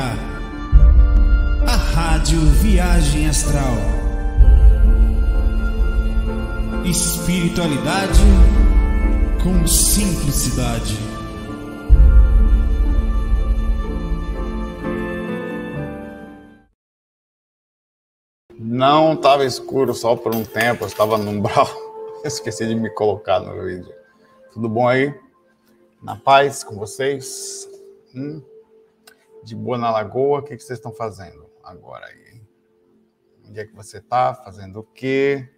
A Rádio Viagem Astral. Espiritualidade com simplicidade. Não estava escuro só por um tempo, eu estava no umbral. Esqueci de me colocar no vídeo. Tudo bom aí? Na paz com vocês? Hum? De boa na lagoa? O que, que vocês estão fazendo agora aí? Onde é que você está? Fazendo o quê?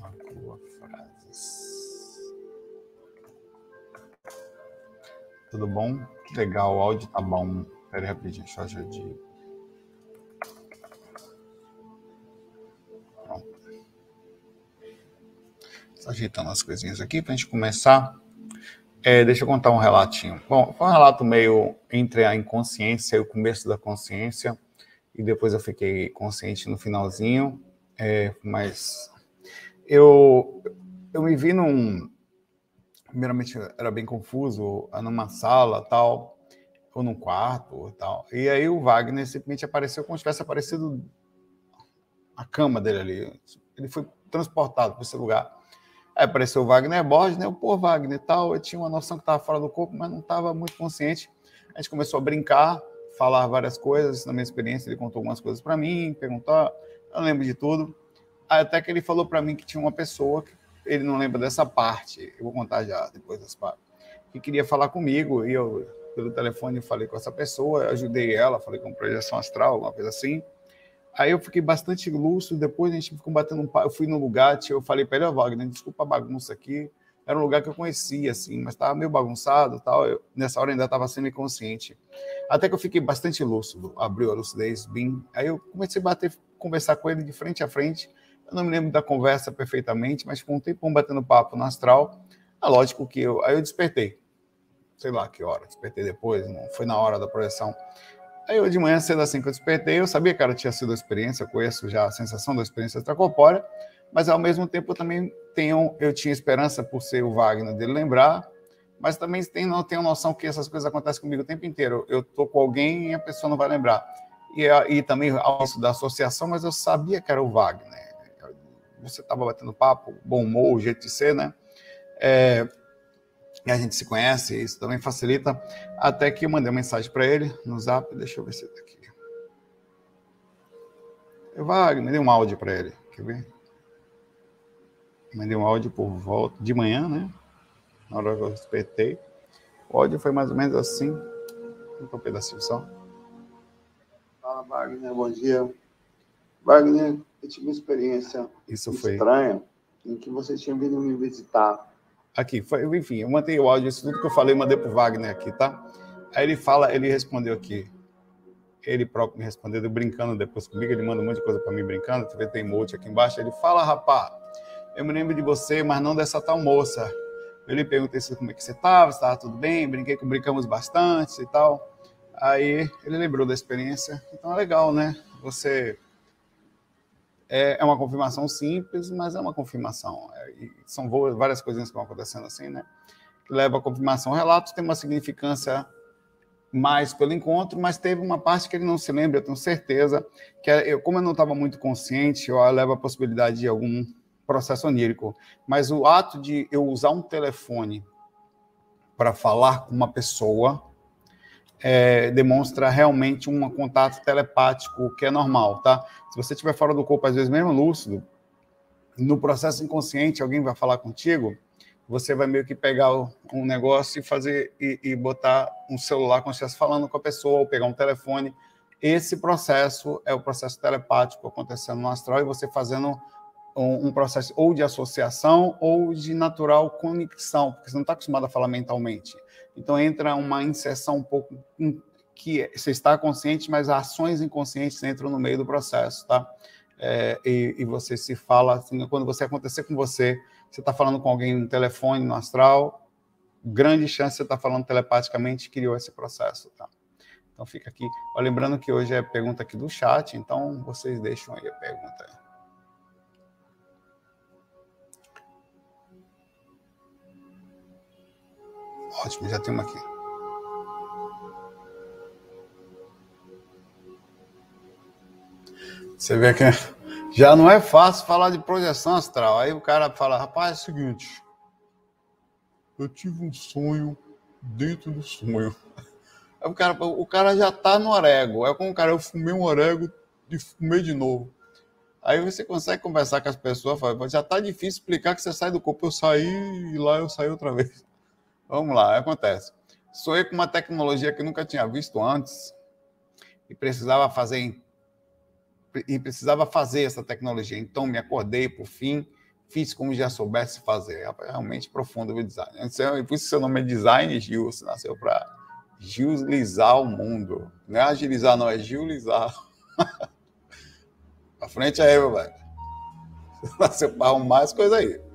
Lagoa Frases. Tudo bom? Que legal, o áudio tá bom. Pera aí rapidinho, deixa eu ajudar. ajeitando as coisinhas aqui para a gente começar. É, deixa eu contar um relatinho. Bom, foi um relato meio entre a inconsciência e o começo da consciência, e depois eu fiquei consciente no finalzinho, é, mas eu, eu me vi num. Primeiramente era bem confuso, numa sala tal, ou num quarto tal. E aí o Wagner simplesmente apareceu como se tivesse aparecido a cama dele ali. Ele foi transportado para esse lugar. Aí apareceu o Wagner Borges, né? O pô, Wagner e tal. Eu tinha uma noção que estava fora do corpo, mas não estava muito consciente. A gente começou a brincar, falar várias coisas. Na minha experiência, ele contou algumas coisas para mim, perguntou, eu não lembro de tudo. Até que ele falou para mim que tinha uma pessoa, que ele não lembra dessa parte, eu vou contar já depois dessa parte, que queria falar comigo. E eu, pelo telefone, falei com essa pessoa, ajudei ela, falei com projeção astral, alguma coisa assim. Aí eu fiquei bastante lúcido, depois a gente ficou batendo um papo, eu fui no lugar, eu falei para ele, oh, Wagner, desculpa a bagunça aqui, era um lugar que eu conhecia, assim, mas estava meio bagunçado tal, eu, nessa hora ainda estava sendo inconsciente. Até que eu fiquei bastante lúcido, abriu a lucidez, bem, aí eu comecei a bater, conversar com ele de frente a frente, eu não me lembro da conversa perfeitamente, mas com um tempão batendo papo no astral, é lógico que eu, aí eu despertei, sei lá que hora, despertei depois, não foi na hora da projeção, Aí eu de manhã cedo assim que eu despertei, eu sabia que ela tinha sido a experiência, eu conheço já a sensação da experiência extracorpórea, mas ao mesmo tempo eu também tenho, eu tinha esperança por ser o Wagner dele lembrar, mas também tenho, não tenho noção que essas coisas acontecem comigo o tempo inteiro. Eu tô com alguém e a pessoa não vai lembrar. E, e também isso da associação, mas eu sabia que era o Wagner. Você estava batendo papo, bom humor, jeito de ser, né? É, e a gente se conhece, isso também facilita. Até que eu mandei uma mensagem para ele no zap, deixa eu ver se está aqui. Eu mandei um áudio para ele, quer ver? Mandei um áudio por volta de manhã, né? Na hora que eu despertei. O áudio foi mais ou menos assim. Um pedacinho só. Fala, Wagner, bom dia. Wagner, eu tive uma experiência Isso estranha foi... em que você tinha vindo me visitar Aqui, foi, enfim, eu mantei o áudio, isso tudo que eu falei, mandei pro Wagner aqui, tá? Aí ele fala, ele respondeu aqui. Ele próprio me respondeu, brincando depois comigo, ele manda um monte de coisa para mim brincando, tu vê, tem emote aqui embaixo. Ele fala, rapá, eu me lembro de você, mas não dessa tal moça. Eu lhe perguntei como é que você estava, se estava tudo bem, brinquei que brincamos bastante e tal. Aí ele lembrou da experiência, então é legal, né? Você é, é uma confirmação simples, mas é uma confirmação. É, são várias coisinhas que vão acontecendo assim, né? Que leva a confirmação. O relato tem uma significância mais pelo encontro, mas teve uma parte que ele não se lembra, eu tenho certeza, que é, eu, como eu não estava muito consciente, eu levo a possibilidade de algum processo onírico. Mas o ato de eu usar um telefone para falar com uma pessoa é, demonstra realmente um contato telepático que é normal, tá? Se você estiver fora do corpo, às vezes mesmo lúcido, no processo inconsciente, alguém vai falar contigo, você vai meio que pegar um negócio e fazer e, e botar um celular se estivesse falando com a pessoa, ou pegar um telefone. Esse processo é o processo telepático acontecendo no astral e você fazendo um, um processo ou de associação ou de natural conexão, porque você não está acostumado a falar mentalmente. Então entra uma inserção um pouco que você está consciente, mas ações inconscientes entram no meio do processo, tá? É, e, e, você se fala, assim, quando você acontecer com você, você está falando com alguém no telefone, no astral, grande chance você estar tá falando telepaticamente criou esse processo, tá? Então fica aqui. Ó, lembrando que hoje é pergunta aqui do chat, então vocês deixam aí a pergunta. Ótimo, já tem uma aqui. Você vê que já não é fácil falar de projeção astral. Aí o cara fala, rapaz, é o seguinte. Eu tive um sonho dentro do sonho. Aí o cara, o cara já tá no orego. É como o cara, eu fumei um orégo e fumei de novo. Aí você consegue conversar com as pessoas, fala, já tá difícil explicar que você sai do corpo. Eu saí e lá eu saí outra vez. Vamos lá, acontece. Sonhei com uma tecnologia que nunca tinha visto antes e precisava fazer e precisava fazer essa tecnologia. Então me acordei por fim, fiz como já soubesse fazer. É realmente profundo o design. Por isso seu nome é Design você nasceu para gilizar o mundo. Não é agilizar, não, é gilizar. pra frente aí, meu velho. Nasceu para arrumar as coisas aí.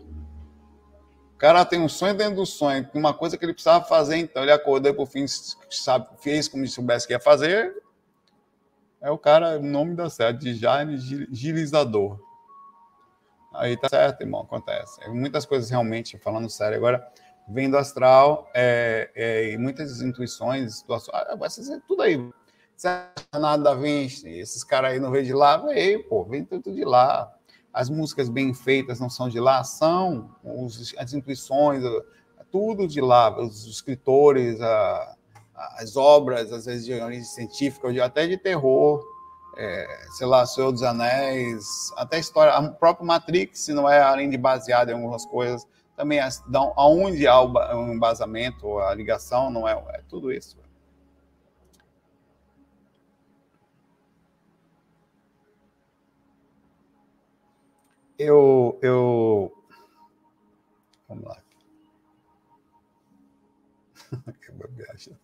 O cara tem um sonho dentro do sonho, uma coisa que ele precisava fazer, então ele acordou por fim, sabe, fez como se soubesse que ia fazer. É o cara, o nome da certo, de Jaime Gilizador. Aí tá certo, irmão, acontece. É muitas coisas realmente, falando sério agora, vendo astral é, é, e muitas intuições, situações, ah, tudo aí. Nada da Vinci, esses caras aí não vêm de lá, vem, pô, vem tudo de lá as músicas bem feitas não são de lá, são os, as intuições, tudo de lá, os escritores, a, as obras, às vezes de origem científica, até de terror, é, sei lá, Senhor dos Anéis, até a história, o próprio Matrix, se não é além de baseado em algumas coisas, também dão aonde há o embasamento, a ligação, não é, é tudo isso. Eu, eu. Vamos lá. que viagem.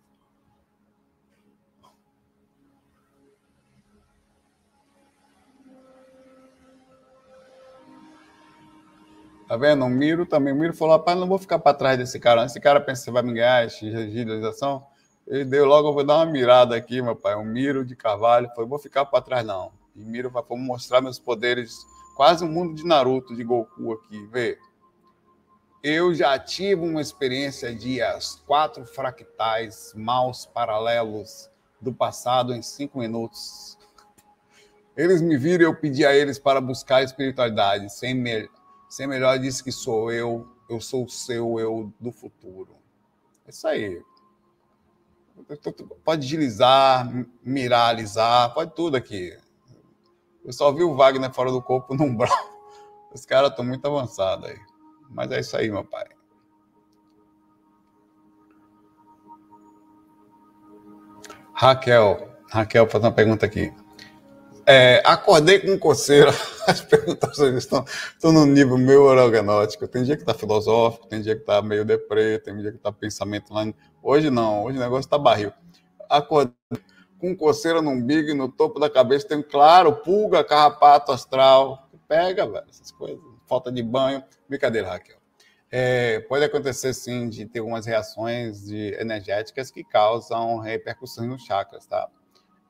Tá vendo? O Miro também. O Miro falou: rapaz, não vou ficar para trás desse cara. Esse cara pensa que vai me ganhar agilização. Ele deu logo, eu vou dar uma mirada aqui, meu pai. Um Miro de Carvalho. Foi: vou ficar para trás, não. E Miro vai mostrar meus poderes quase um mundo de Naruto, de Goku aqui, vê. Eu já tive uma experiência de as quatro fractais maus paralelos do passado em cinco minutos. Eles me viram e eu pedi a eles para buscar a espiritualidade. Sem, me... Sem melhor disse que sou eu, eu sou o seu eu do futuro. É isso aí. Pode agilizar, miralizar, pode tudo aqui. Eu só vi o Wagner fora do corpo no umbral. Os caras estão muito avançados aí. Mas é isso aí, meu pai. Raquel, Raquel faz uma pergunta aqui. É, acordei com coceira. As perguntas estão, estão no nível meu organótico. Tem dia que tá filosófico, tem dia que tá meio deprê, tem dia que tá pensamento lá. Hoje não, hoje o negócio tá barril. Acordei com coceira no umbigo e no topo da cabeça, tem, claro, pulga, carrapato astral. Pega, velho, essas coisas. Falta de banho. Brincadeira, Raquel. É, pode acontecer, sim, de ter algumas reações de, energéticas que causam repercussões nos chakras, tá?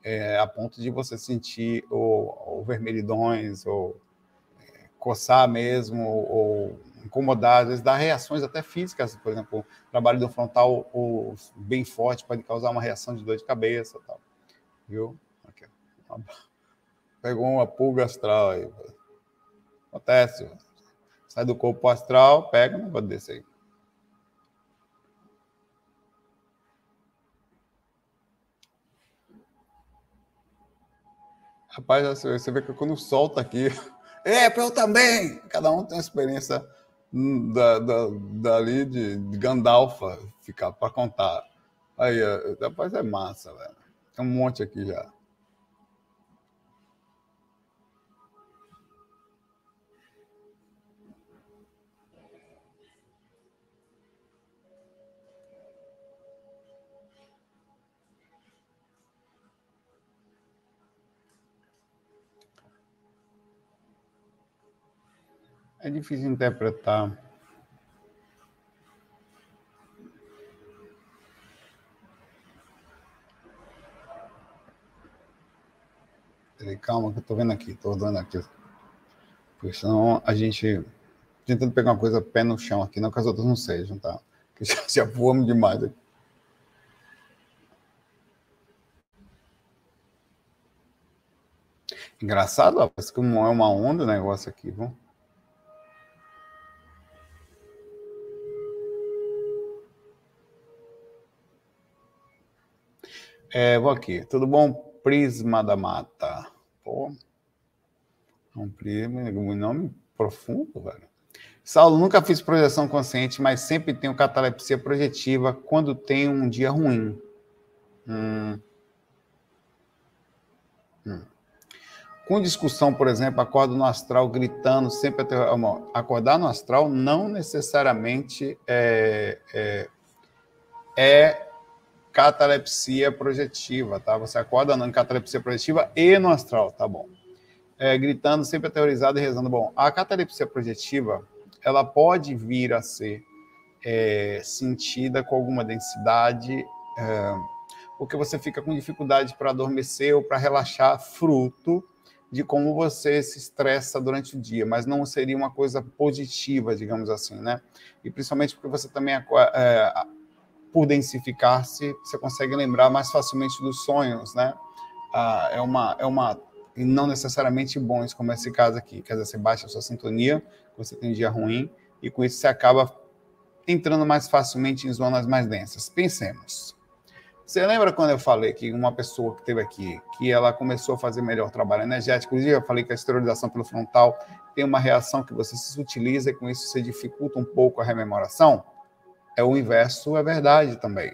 É, a ponto de você sentir ou, ou vermelhidões, ou é, coçar mesmo, ou incomodar, às vezes dá reações até físicas, por exemplo, trabalho do frontal ou, bem forte pode causar uma reação de dor de cabeça, tal. Viu? Aqui. Pegou uma pulga astral aí. Acontece. Sai do corpo astral, pega, não vou descer aí. Rapaz, você vê que quando solta aqui. É, eu também! Cada um tem uma experiência da, da, dali de, de Gandalf ficar para contar. Aí, rapaz, é massa, velho. Tem um monte aqui já. É difícil interpretar. Peraí, calma, que eu tô vendo aqui, tô dando aqui. Porque senão a gente. Tentando pegar uma coisa pé no chão aqui, não que as outras não sejam, tá? Que já, já voamos demais aqui. Engraçado, ó, parece que é uma onda o negócio aqui, viu? É, vou aqui. Tudo bom? Prisma da Mata. Pô. É um prisma, um nome profundo, velho. Saulo, nunca fiz projeção consciente, mas sempre tenho catalepsia projetiva quando tenho um dia ruim. Hum. Hum. Com discussão, por exemplo, acordo no astral gritando, sempre até. Acordar no astral não necessariamente é, é, é catalepsia projetiva, tá? Você acorda em catalepsia projetiva e no astral, tá bom. É, gritando, sempre aterrorizado e rezando. Bom, a catalepsia projetiva, ela pode vir a ser é, sentida com alguma densidade, é, porque você fica com dificuldade para adormecer ou para relaxar, fruto de como você se estressa durante o dia, mas não seria uma coisa positiva, digamos assim, né? E principalmente porque você também é, por densificar-se, você consegue lembrar mais facilmente dos sonhos, né? Ah, é uma é uma e não necessariamente bons, como esse caso aqui. Quer dizer, você baixa a sua sintonia, você tem um dia ruim, e com isso você acaba entrando mais facilmente em zonas mais densas. Pensemos. Você lembra quando eu falei que uma pessoa que teve aqui, que ela começou a fazer melhor trabalho energético? Inclusive, eu falei que a esterilização pelo frontal tem uma reação que você se utiliza e com isso você dificulta um pouco a rememoração? É o inverso, é verdade também.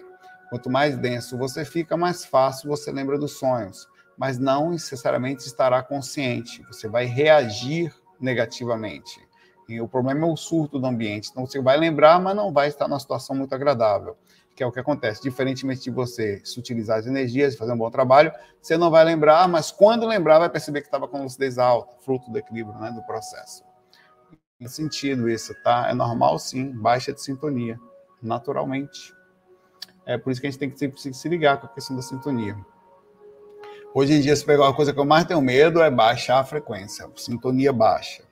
Quanto mais denso você fica, mais fácil você lembra dos sonhos, mas não necessariamente estará consciente. Você vai reagir negativamente. E o problema é o surto do ambiente. Então você vai lembrar, mas não vai estar numa situação muito agradável, que é o que acontece. Diferentemente de você se utilizar as energias, fazer um bom trabalho, você não vai lembrar, mas quando lembrar, vai perceber que estava com lucidez alta, fruto do equilíbrio né, do processo. Tem sentido isso, tá? É normal sim, baixa de sintonia naturalmente. É por isso que a gente tem que sempre se ligar com a questão da sintonia. Hoje em dia, se pegar uma coisa que eu mais tenho medo é baixar a frequência, sintonia baixa.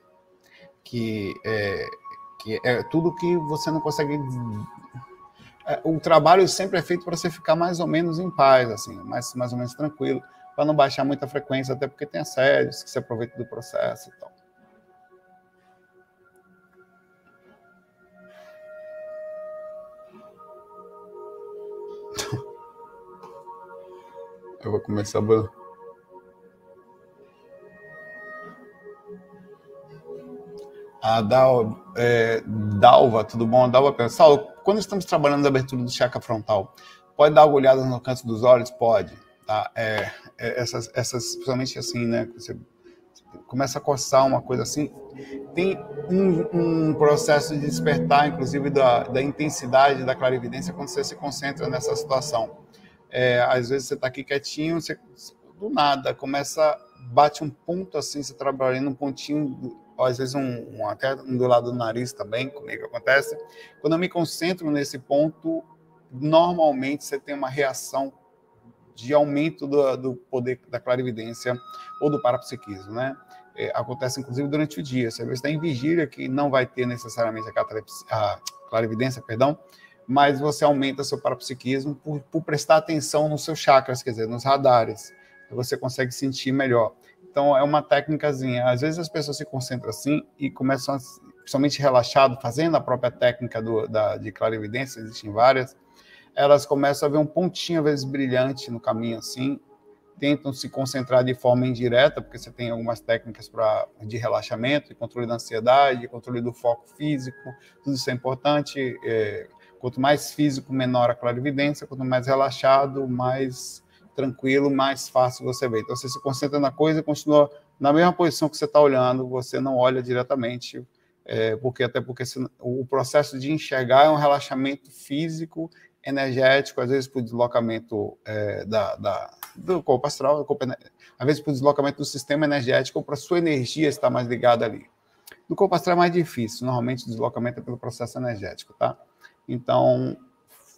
Que é, que é tudo que você não consegue. É, o trabalho sempre é feito para você ficar mais ou menos em paz, assim, mais, mais ou menos tranquilo, para não baixar muita frequência, até porque tem assédios que se aproveitam do processo e tal. Eu vou começar a. A Dal, é, Dalva, tudo bom? Dalva pensa, quando estamos trabalhando na abertura do chakra frontal, pode dar uma olhada no canto dos olhos? Pode. Tá? É, é, essas, essas, principalmente assim, né? Você começa a coçar uma coisa assim. Tem um, um processo de despertar, inclusive, da, da intensidade da clarividência quando você se concentra nessa situação. É, às vezes você está aqui quietinho, você do nada começa, bate um ponto assim, você trabalhando um pontinho, às vezes um, um, até do lado do nariz também, comigo acontece. Quando eu me concentro nesse ponto, normalmente você tem uma reação de aumento do, do poder da clarividência ou do parapsiquismo, né? É, acontece inclusive durante o dia. Você está em vigília que não vai ter necessariamente a, a clarividência, perdão, mas você aumenta seu parapsiquismo por, por prestar atenção nos seus chakras, quer dizer, nos radares. Você consegue sentir melhor. Então, é uma técnicazinha. Às vezes as pessoas se concentram assim e começam, a, principalmente relaxado, fazendo a própria técnica do, da, de clarividência, existem várias, elas começam a ver um pontinho, às vezes, brilhante no caminho, assim, tentam se concentrar de forma indireta, porque você tem algumas técnicas pra, de relaxamento, de controle da ansiedade, controle do foco físico, tudo isso é importante. É, Quanto mais físico, menor a clarividência, quanto mais relaxado, mais tranquilo, mais fácil você vê. Então, você se concentra na coisa e continua na mesma posição que você está olhando, você não olha diretamente, é, porque até porque se, o processo de enxergar é um relaxamento físico, energético, às vezes por deslocamento é, da, da, do corpo astral, do corpo, às vezes por deslocamento do sistema energético, para sua energia estar mais ligada ali. No corpo astral é mais difícil, normalmente o deslocamento é pelo processo energético, tá? Então,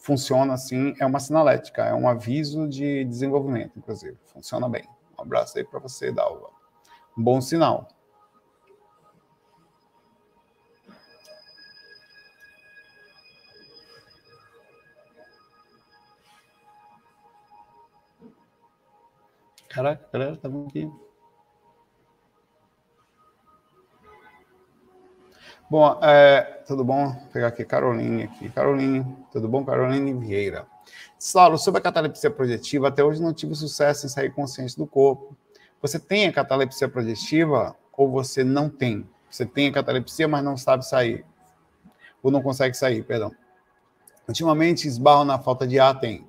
funciona assim, é uma sinalética, é um aviso de desenvolvimento, inclusive. Funciona bem. Um abraço aí para você, Dalva. Bom sinal. Caraca, galera, tá aqui. Bom, é, tudo bom? Vou pegar aqui Caroline aqui. Caroline, tudo bom? Caroline Vieira. Saulo, sobre a catalepsia projetiva, até hoje não tive sucesso em sair consciente do corpo. Você tem a catalepsia projetiva ou você não tem? Você tem a catalepsia, mas não sabe sair. Ou não consegue sair, perdão. Ultimamente esbarro na falta de ar, tem.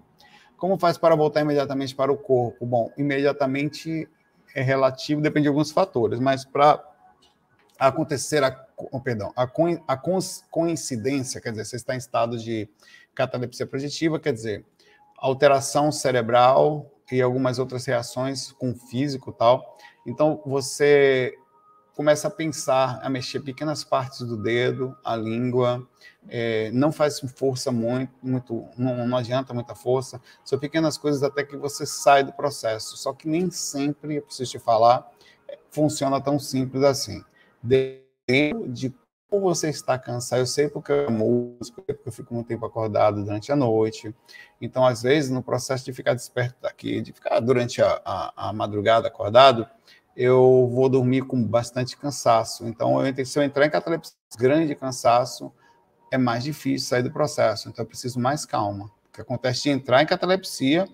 Como faz para voltar imediatamente para o corpo? Bom, imediatamente é relativo, depende de alguns fatores, mas para acontecer a, oh, perdão, a, a coincidência, quer dizer, você está em estado de catalepsia projetiva, quer dizer, alteração cerebral e algumas outras reações com o físico tal. Então, você começa a pensar, a mexer pequenas partes do dedo, a língua, é, não faz força muito, muito não, não, adianta muita força, são pequenas coisas até que você sai do processo. Só que nem sempre, eu preciso te falar, funciona tão simples assim. Depende de como você está cansado, eu sei porque eu músico, porque eu fico muito tempo acordado durante a noite. Então, às vezes, no processo de ficar desperto daqui, de ficar durante a, a, a madrugada acordado, eu vou dormir com bastante cansaço. Então, eu, se eu entrar em catalepsia grande cansaço, é mais difícil sair do processo. Então, eu preciso mais calma. O que acontece de entrar em catalepsia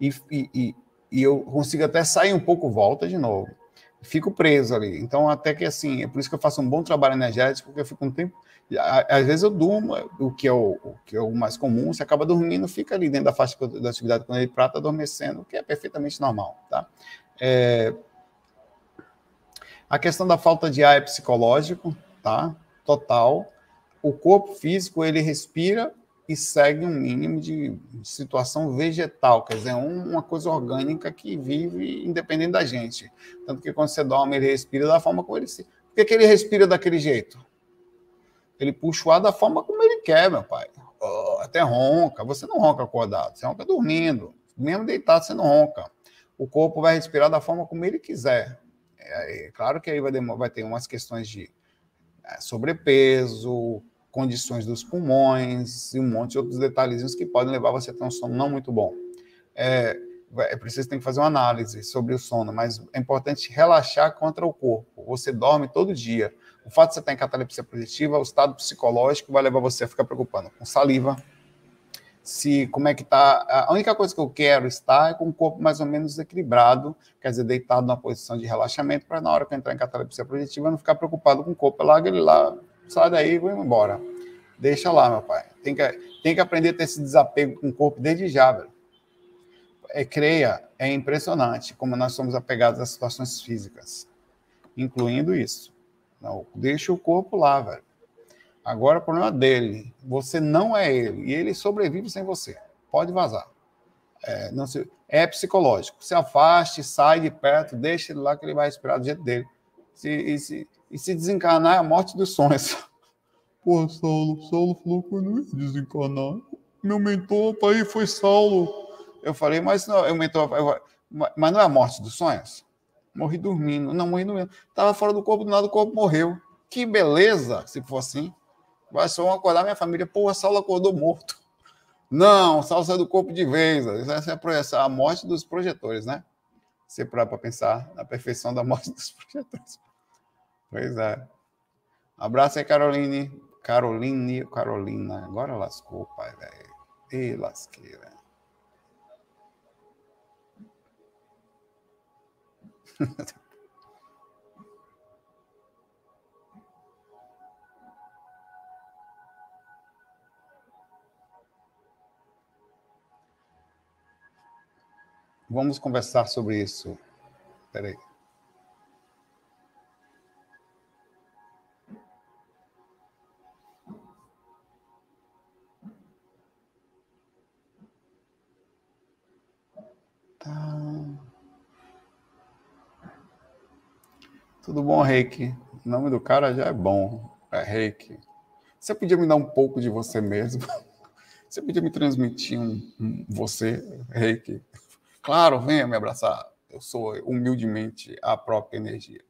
e, e, e, eu consigo até sair um pouco, volta de novo. Fico preso ali. Então, até que assim, é por isso que eu faço um bom trabalho energético, porque eu fico um tempo. Às vezes eu durmo, o que é o, o que é o mais comum, você acaba dormindo, fica ali dentro da faixa da atividade quando ele prata adormecendo, o que é perfeitamente normal, tá? É, a questão da falta de ar é psicológico, tá? Total. O corpo físico, ele respira segue um mínimo de situação vegetal, quer dizer, uma coisa orgânica que vive independente da gente. Tanto que quando você dorme, ele respira da forma como ele se. Por que, que ele respira daquele jeito? Ele puxa o ar da forma como ele quer, meu pai. Oh, até ronca. Você não ronca acordado, você ronca dormindo. Mesmo deitado, você não ronca. O corpo vai respirar da forma como ele quiser. É, é, claro que aí vai, vai ter umas questões de é, sobrepeso, condições dos pulmões e um monte de outros detalhezinhos que podem levar você a ter um sono não muito bom. É, é preciso tem que fazer uma análise sobre o sono, mas é importante relaxar contra o corpo. Você dorme todo dia. O fato de você estar em catalepsia positiva, o estado psicológico vai levar você a ficar preocupando com saliva, se como é que está. A única coisa que eu quero estar é com o corpo mais ou menos equilibrado, quer dizer, deitado numa posição de relaxamento, para na hora que eu entrar em catalepsia projetiva, não ficar preocupado com o corpo. Larga ele lá, sai daí e vou embora. Deixa lá, meu pai. Tem que, tem que aprender a ter esse desapego com o corpo desde já, velho. É, creia, é impressionante como nós somos apegados às situações físicas, incluindo isso. Não, deixa o corpo lá, velho. Agora o problema dele. Você não é ele. E ele sobrevive sem você. Pode vazar. É, não se, é psicológico. Se afaste, sai de perto, deixa ele lá que ele vai respirar do jeito dele. Se, se, e se desencarnar é a morte dos sonhos. Pô, Saulo, Saulo falou que eu não ia desencarnar. Meu mentor tá aí foi Saulo. Eu falei, mas não, eu mentor, mas não é a morte dos sonhos? Morri dormindo. Não, morri dormindo. Tava fora do corpo, do nada o corpo morreu. Que beleza, se for assim. Vai só acordar minha família. Pô, Saulo acordou morto. Não, Saulo saiu do corpo de vez. Essa é a morte dos projetores, né? Você para pensar na perfeição da morte dos projetores. Pois é. Abraço aí, Caroline. Caroline, Carolina. Agora lascou, pai, velho. E lasqueira. Vamos conversar sobre isso. Espera Tá. Tudo bom, Reiki? O nome do cara já é bom. É Reiki. Você podia me dar um pouco de você mesmo? Você podia me transmitir um, um você, Reiki? Claro, venha me abraçar. Eu sou humildemente a própria energia.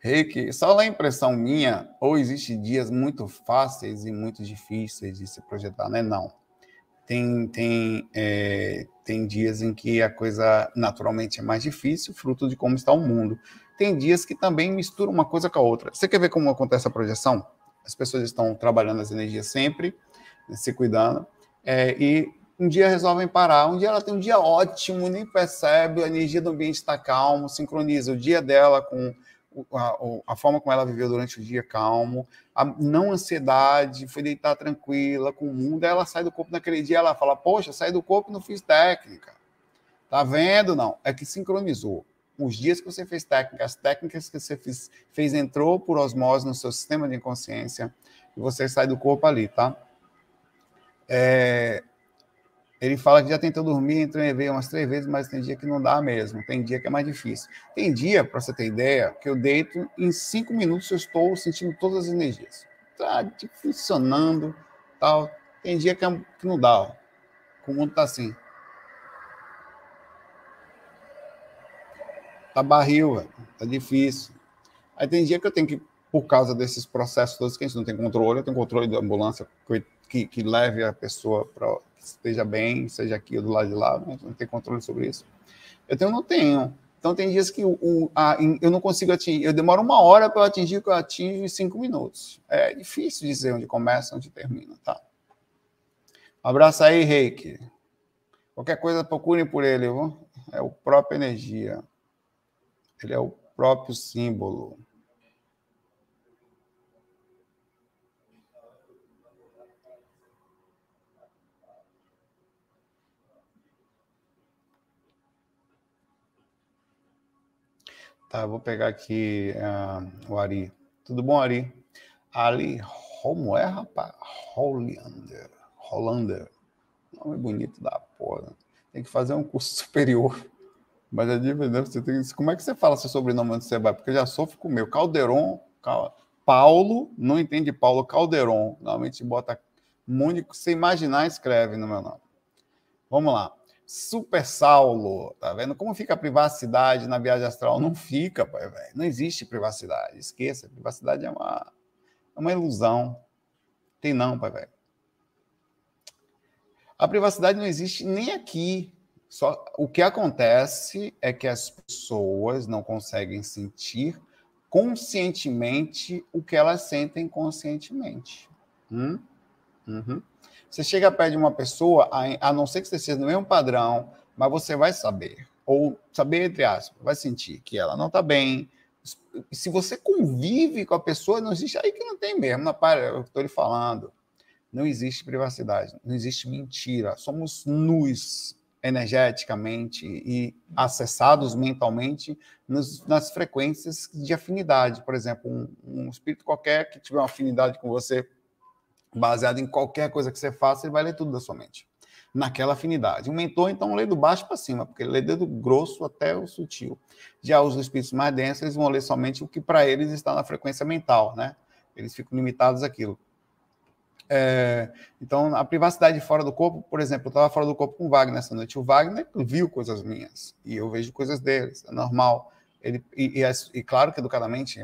Reiki, só na impressão minha, ou existem dias muito fáceis e muito difíceis de se projetar, né? Não. Tem, tem, é, tem dias em que a coisa naturalmente é mais difícil, fruto de como está o mundo. tem dias que também misturam uma coisa com a outra. Você quer ver como acontece a projeção? As pessoas estão trabalhando as energias sempre, né, se cuidando, é, e um dia resolvem parar. Um dia ela tem um dia ótimo, nem percebe, a energia do ambiente está calmo, sincroniza o dia dela com a, a, forma como ela viveu durante o dia calmo, a não ansiedade, foi deitar tranquila com o mundo, aí ela sai do corpo naquele dia, ela fala, poxa, saí do corpo e não fiz técnica. Tá vendo? Não, é que sincronizou. Os dias que você fez técnica, as técnicas que você fez, fez entrou por osmose no seu sistema de inconsciência e você sai do corpo ali, tá? É, ele fala que já tentou dormir, entrou em umas três vezes, mas tem dia que não dá mesmo. Tem dia que é mais difícil. Tem dia, para você ter ideia, que eu deito, em cinco minutos eu estou sentindo todas as energias. Tá funcionando, tal. Tem dia que, é, que não dá, ó. O mundo tá assim. Tá barril, velho. Tá difícil. Aí tem dia que eu tenho que, por causa desses processos todos que a gente não tem controle, eu tenho controle da ambulância que, que leve a pessoa para esteja bem, seja aqui ou do lado de lá, né? não tem controle sobre isso. Eu tenho, não tenho. Então tem dias que o, a, eu não consigo atingir, eu demoro uma hora para atingir o que eu atingo em cinco minutos. É difícil dizer onde começa, onde termina, tá? Um abraço aí, Reiki. Qualquer coisa, procurem por ele, viu? É o próprio energia. Ele é o próprio símbolo. Tá, vou pegar aqui uh, o Ari. Tudo bom, Ari? Ali, como é, rapaz? Hollander. Hollander. Nome bonito da porra. Tem que fazer um curso superior. Mas é. Você tem... Como é que você fala seu sobrenome onde você vai? Porque eu já sofro com o meu. Calderon. Cal... Paulo, não entende Paulo Calderon. Normalmente bota um monte. Você imaginar, escreve no meu nome. Vamos lá. Super Saulo, tá vendo? Como fica a privacidade na viagem astral? Não fica, pai, velho. Não existe privacidade. Esqueça, privacidade é uma, é uma ilusão. Tem não, pai, velho. A privacidade não existe nem aqui. Só o que acontece é que as pessoas não conseguem sentir conscientemente o que elas sentem conscientemente. Hum? Uhum. Você chega perto de uma pessoa, a, não ser que você seja no mesmo padrão, mas você vai saber, ou saber entre aspas, vai sentir que ela não está bem. Se você convive com a pessoa, não existe aí que não tem mesmo, não, para, eu estou lhe falando. Não existe privacidade, não existe mentira. Somos nus energeticamente e acessados mentalmente nos, nas frequências de afinidade. Por exemplo, um, um espírito qualquer que tiver uma afinidade com você baseado em qualquer coisa que você faça, ele vai ler tudo da sua mente. Naquela afinidade. Um mentor, então, lê do baixo para cima, porque ele lê do grosso até o sutil. Já os espíritos mais densos, eles vão ler somente o que para eles está na frequência mental, né? Eles ficam limitados àquilo. É, então, a privacidade fora do corpo, por exemplo, eu estava fora do corpo com o Wagner essa noite. O Wagner viu coisas minhas e eu vejo coisas deles, é normal. Ele, e, e, e, claro que educadamente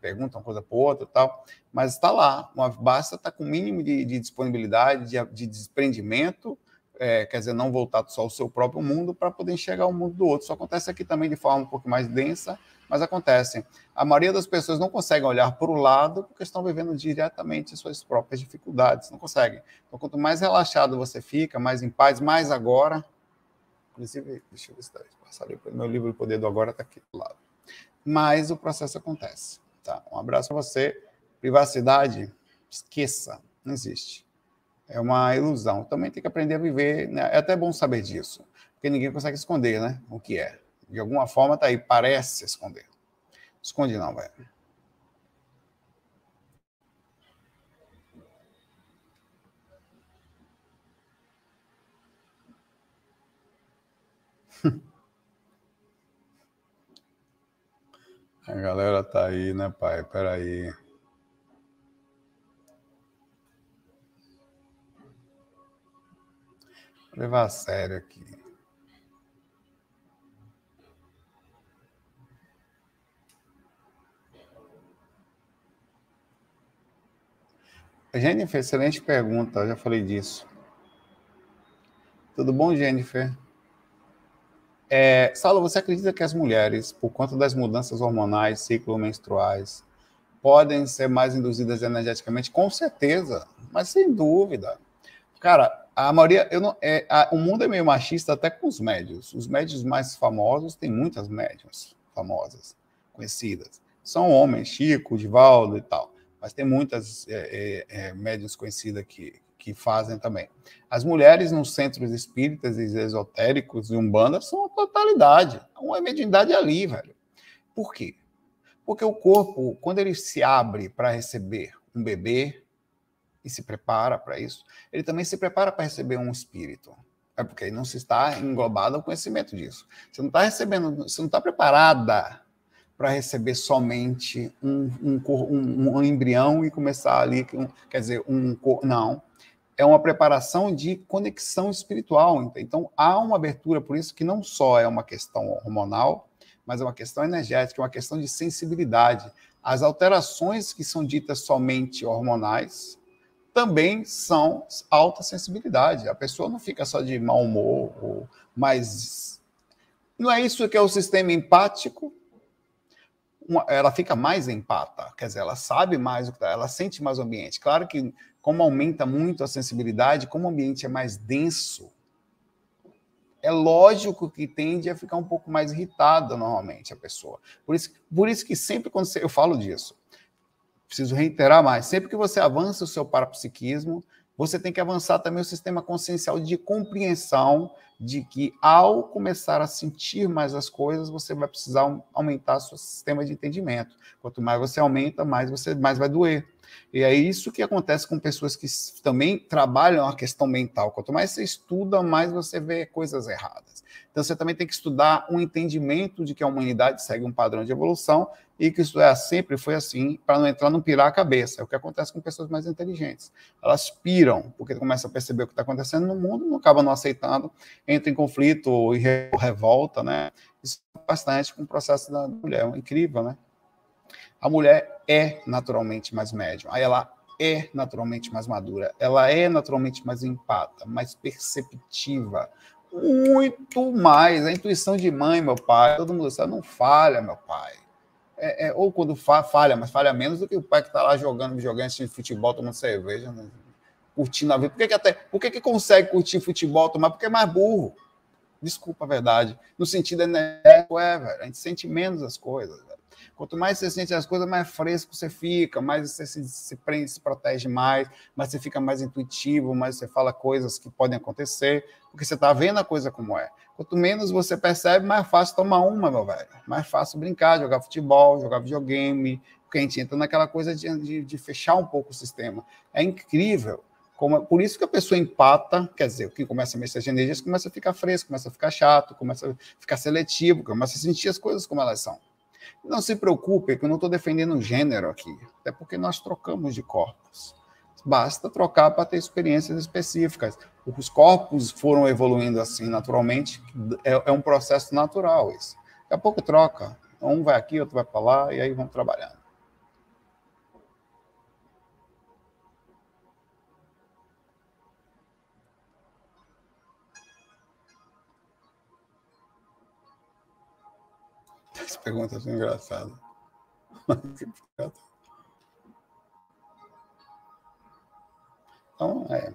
pergunta uma coisa para outra tal, mas está lá. Uma, basta estar tá com o mínimo de, de disponibilidade, de, de desprendimento, é, quer dizer, não voltado só ao seu próprio mundo para poder enxergar o mundo do outro. Isso acontece aqui também de forma um pouco mais densa, mas acontece. A maioria das pessoas não consegue olhar para o lado porque estão vivendo diretamente suas próprias dificuldades, não conseguem. Então, quanto mais relaxado você fica, mais em paz, mais agora. Inclusive, deixa eu ver se está Passarei meu livro O Poder do Agora está aqui do lado. Mas o processo acontece. Tá? Um abraço para você. Privacidade, esqueça, não existe. É uma ilusão. Também tem que aprender a viver. Né? É até bom saber disso, porque ninguém consegue esconder né? o que é. De alguma forma está aí, parece esconder. Esconde não, velho. A galera tá aí, né, pai? Peraí. Vou levar a sério aqui. Jennifer, excelente pergunta, eu já falei disso. Tudo bom, Jennifer? É, Saulo, você acredita que as mulheres, por conta das mudanças hormonais, ciclo menstruais, podem ser mais induzidas energeticamente? Com certeza, mas sem dúvida. Cara, a maioria, eu não, é, a, o mundo é meio machista até com os médios. Os médios mais famosos, tem muitas médias famosas, conhecidas. São homens, Chico, Divaldo e tal. Mas tem muitas é, é, é médios conhecidas que, que fazem também. As mulheres nos centros espíritas e esotéricos e umbanda são a totalidade. Uma mediunidade ali, velho. Por quê? Porque o corpo, quando ele se abre para receber um bebê e se prepara para isso, ele também se prepara para receber um espírito. É porque não se está englobado ao conhecimento disso. Você não está recebendo, você não está preparada para receber somente um, um, um, um, embrião e começar ali, quer dizer, um não é uma preparação de conexão espiritual. Então, há uma abertura, por isso que não só é uma questão hormonal, mas é uma questão energética, é uma questão de sensibilidade. As alterações que são ditas somente hormonais também são alta sensibilidade. A pessoa não fica só de mau humor, ou mais. Não é isso que é o sistema empático? ela fica mais empata, quer dizer, ela sabe mais o que tá, ela sente mais o ambiente. Claro que como aumenta muito a sensibilidade, como o ambiente é mais denso, é lógico que tende a ficar um pouco mais irritada normalmente a pessoa. Por isso, por isso que sempre quando você, eu falo disso, preciso reiterar mais, sempre que você avança o seu parapsiquismo, você tem que avançar também o sistema consciencial de compreensão de que ao começar a sentir mais as coisas, você vai precisar aumentar seu sistema de entendimento. Quanto mais você aumenta, mais você mais vai doer. E é isso que acontece com pessoas que também trabalham a questão mental. Quanto mais você estuda, mais você vê coisas erradas. Então você também tem que estudar um entendimento de que a humanidade segue um padrão de evolução e que isso é sempre foi assim, para não entrar no pirar a cabeça. É o que acontece com pessoas mais inteligentes. Elas piram, porque começam a perceber o que está acontecendo no mundo, não acabam não aceitando, entra em conflito e revolta, né? Isso é bastante com o processo da mulher, é incrível, né? A mulher é naturalmente mais médium, aí ela é naturalmente mais madura, ela é naturalmente mais empata, mais perceptiva, muito mais. A intuição de mãe, meu pai, todo mundo sabe, não falha, meu pai. É, é, ou quando fa falha, mas falha menos do que o pai que está lá jogando videogame, assistindo futebol, tomando cerveja, né? curtindo a vida. Por que, que até, por que, que consegue curtir futebol, tomar? Porque é mais burro. Desculpa a verdade. No sentido energético, é, velho. A gente sente menos as coisas. Quanto mais você sente as coisas, mais fresco você fica, mais você se, se prende, se protege mais, mais você fica mais intuitivo, mais você fala coisas que podem acontecer, porque você está vendo a coisa como é. Quanto menos você percebe, mais fácil tomar uma, meu velho. Mais fácil brincar, jogar futebol, jogar videogame, porque a gente entra naquela coisa de, de, de fechar um pouco o sistema. É incrível. Como, por isso que a pessoa empata, quer dizer, o que começa a mexer as energias começa a ficar fresco, começa a ficar chato, começa a ficar seletivo, começa a sentir as coisas como elas são. Não se preocupe, que eu não estou defendendo gênero aqui, até porque nós trocamos de corpos. Basta trocar para ter experiências específicas. Os corpos foram evoluindo assim naturalmente, é, é um processo natural isso. Daqui a pouco troca. Um vai aqui, outro vai para lá, e aí vão trabalhando. Essa pergunta é engraçada. Então, é.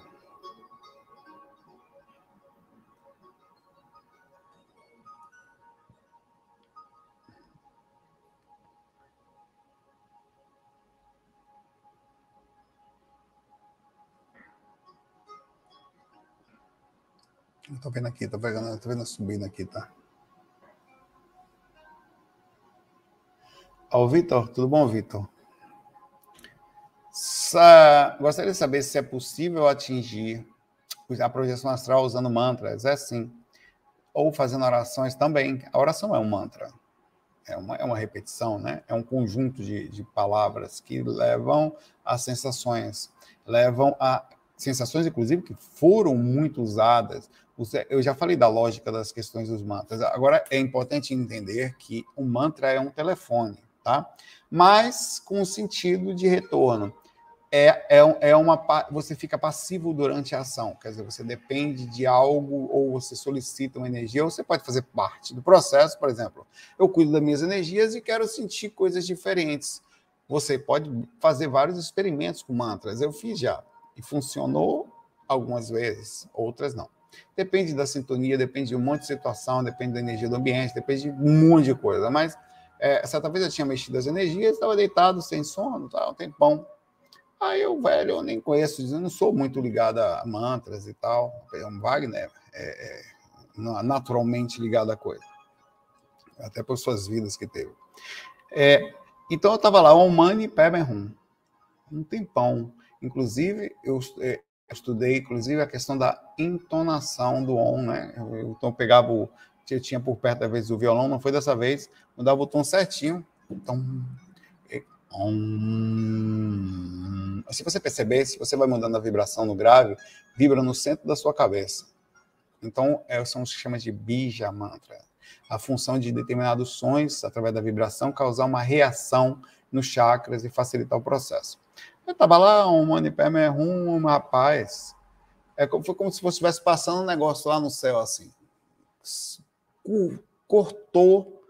Estou vendo aqui, estou vendo, tô vendo subindo aqui, tá? Ó, Vitor, tudo bom, Vitor? Gostaria de saber se é possível atingir a projeção astral usando mantras. É sim. Ou fazendo orações também. A oração é um mantra. É uma, é uma repetição, né? É um conjunto de, de palavras que levam a sensações. Levam a sensações, inclusive, que foram muito usadas. Eu já falei da lógica das questões dos mantras. Agora, é importante entender que o mantra é um telefone tá? Mas com sentido de retorno. é, é, é uma você fica passivo durante a ação, quer dizer, você depende de algo ou você solicita uma energia, ou você pode fazer parte do processo, por exemplo, eu cuido das minhas energias e quero sentir coisas diferentes. Você pode fazer vários experimentos com mantras. Eu fiz já e funcionou algumas vezes, outras não. Depende da sintonia, depende de um monte de situação, depende da energia do ambiente, depende de um monte de coisa. Mas é, certa vez eu tinha mexido as energias, estava deitado sem sono, tá, um tempão. Aí eu, velho, eu nem conheço, eu não sou muito ligado a mantras e tal. O Wagner é, é naturalmente ligado à coisa. Até por suas vidas que teve. É, então eu estava lá, o Mani Peben Rum, um tempão. Inclusive, eu é, estudei, inclusive, a questão da entonação do on, né? Eu, então eu pegava o. Eu tinha por perto, às vezes, o violão, não foi dessa vez, mudava o tom certinho. Então, Hum, se você perceber, se você vai mudando a vibração no grave, vibra no centro da sua cabeça. Então, é, são os que chama de bija mantra. A função de determinados sons, através da vibração, causar uma reação nos chakras e facilitar o processo. Eu estava lá, um manipé rum, rapaz. É foi como se você estivesse passando um negócio lá no céu, assim. Cortou,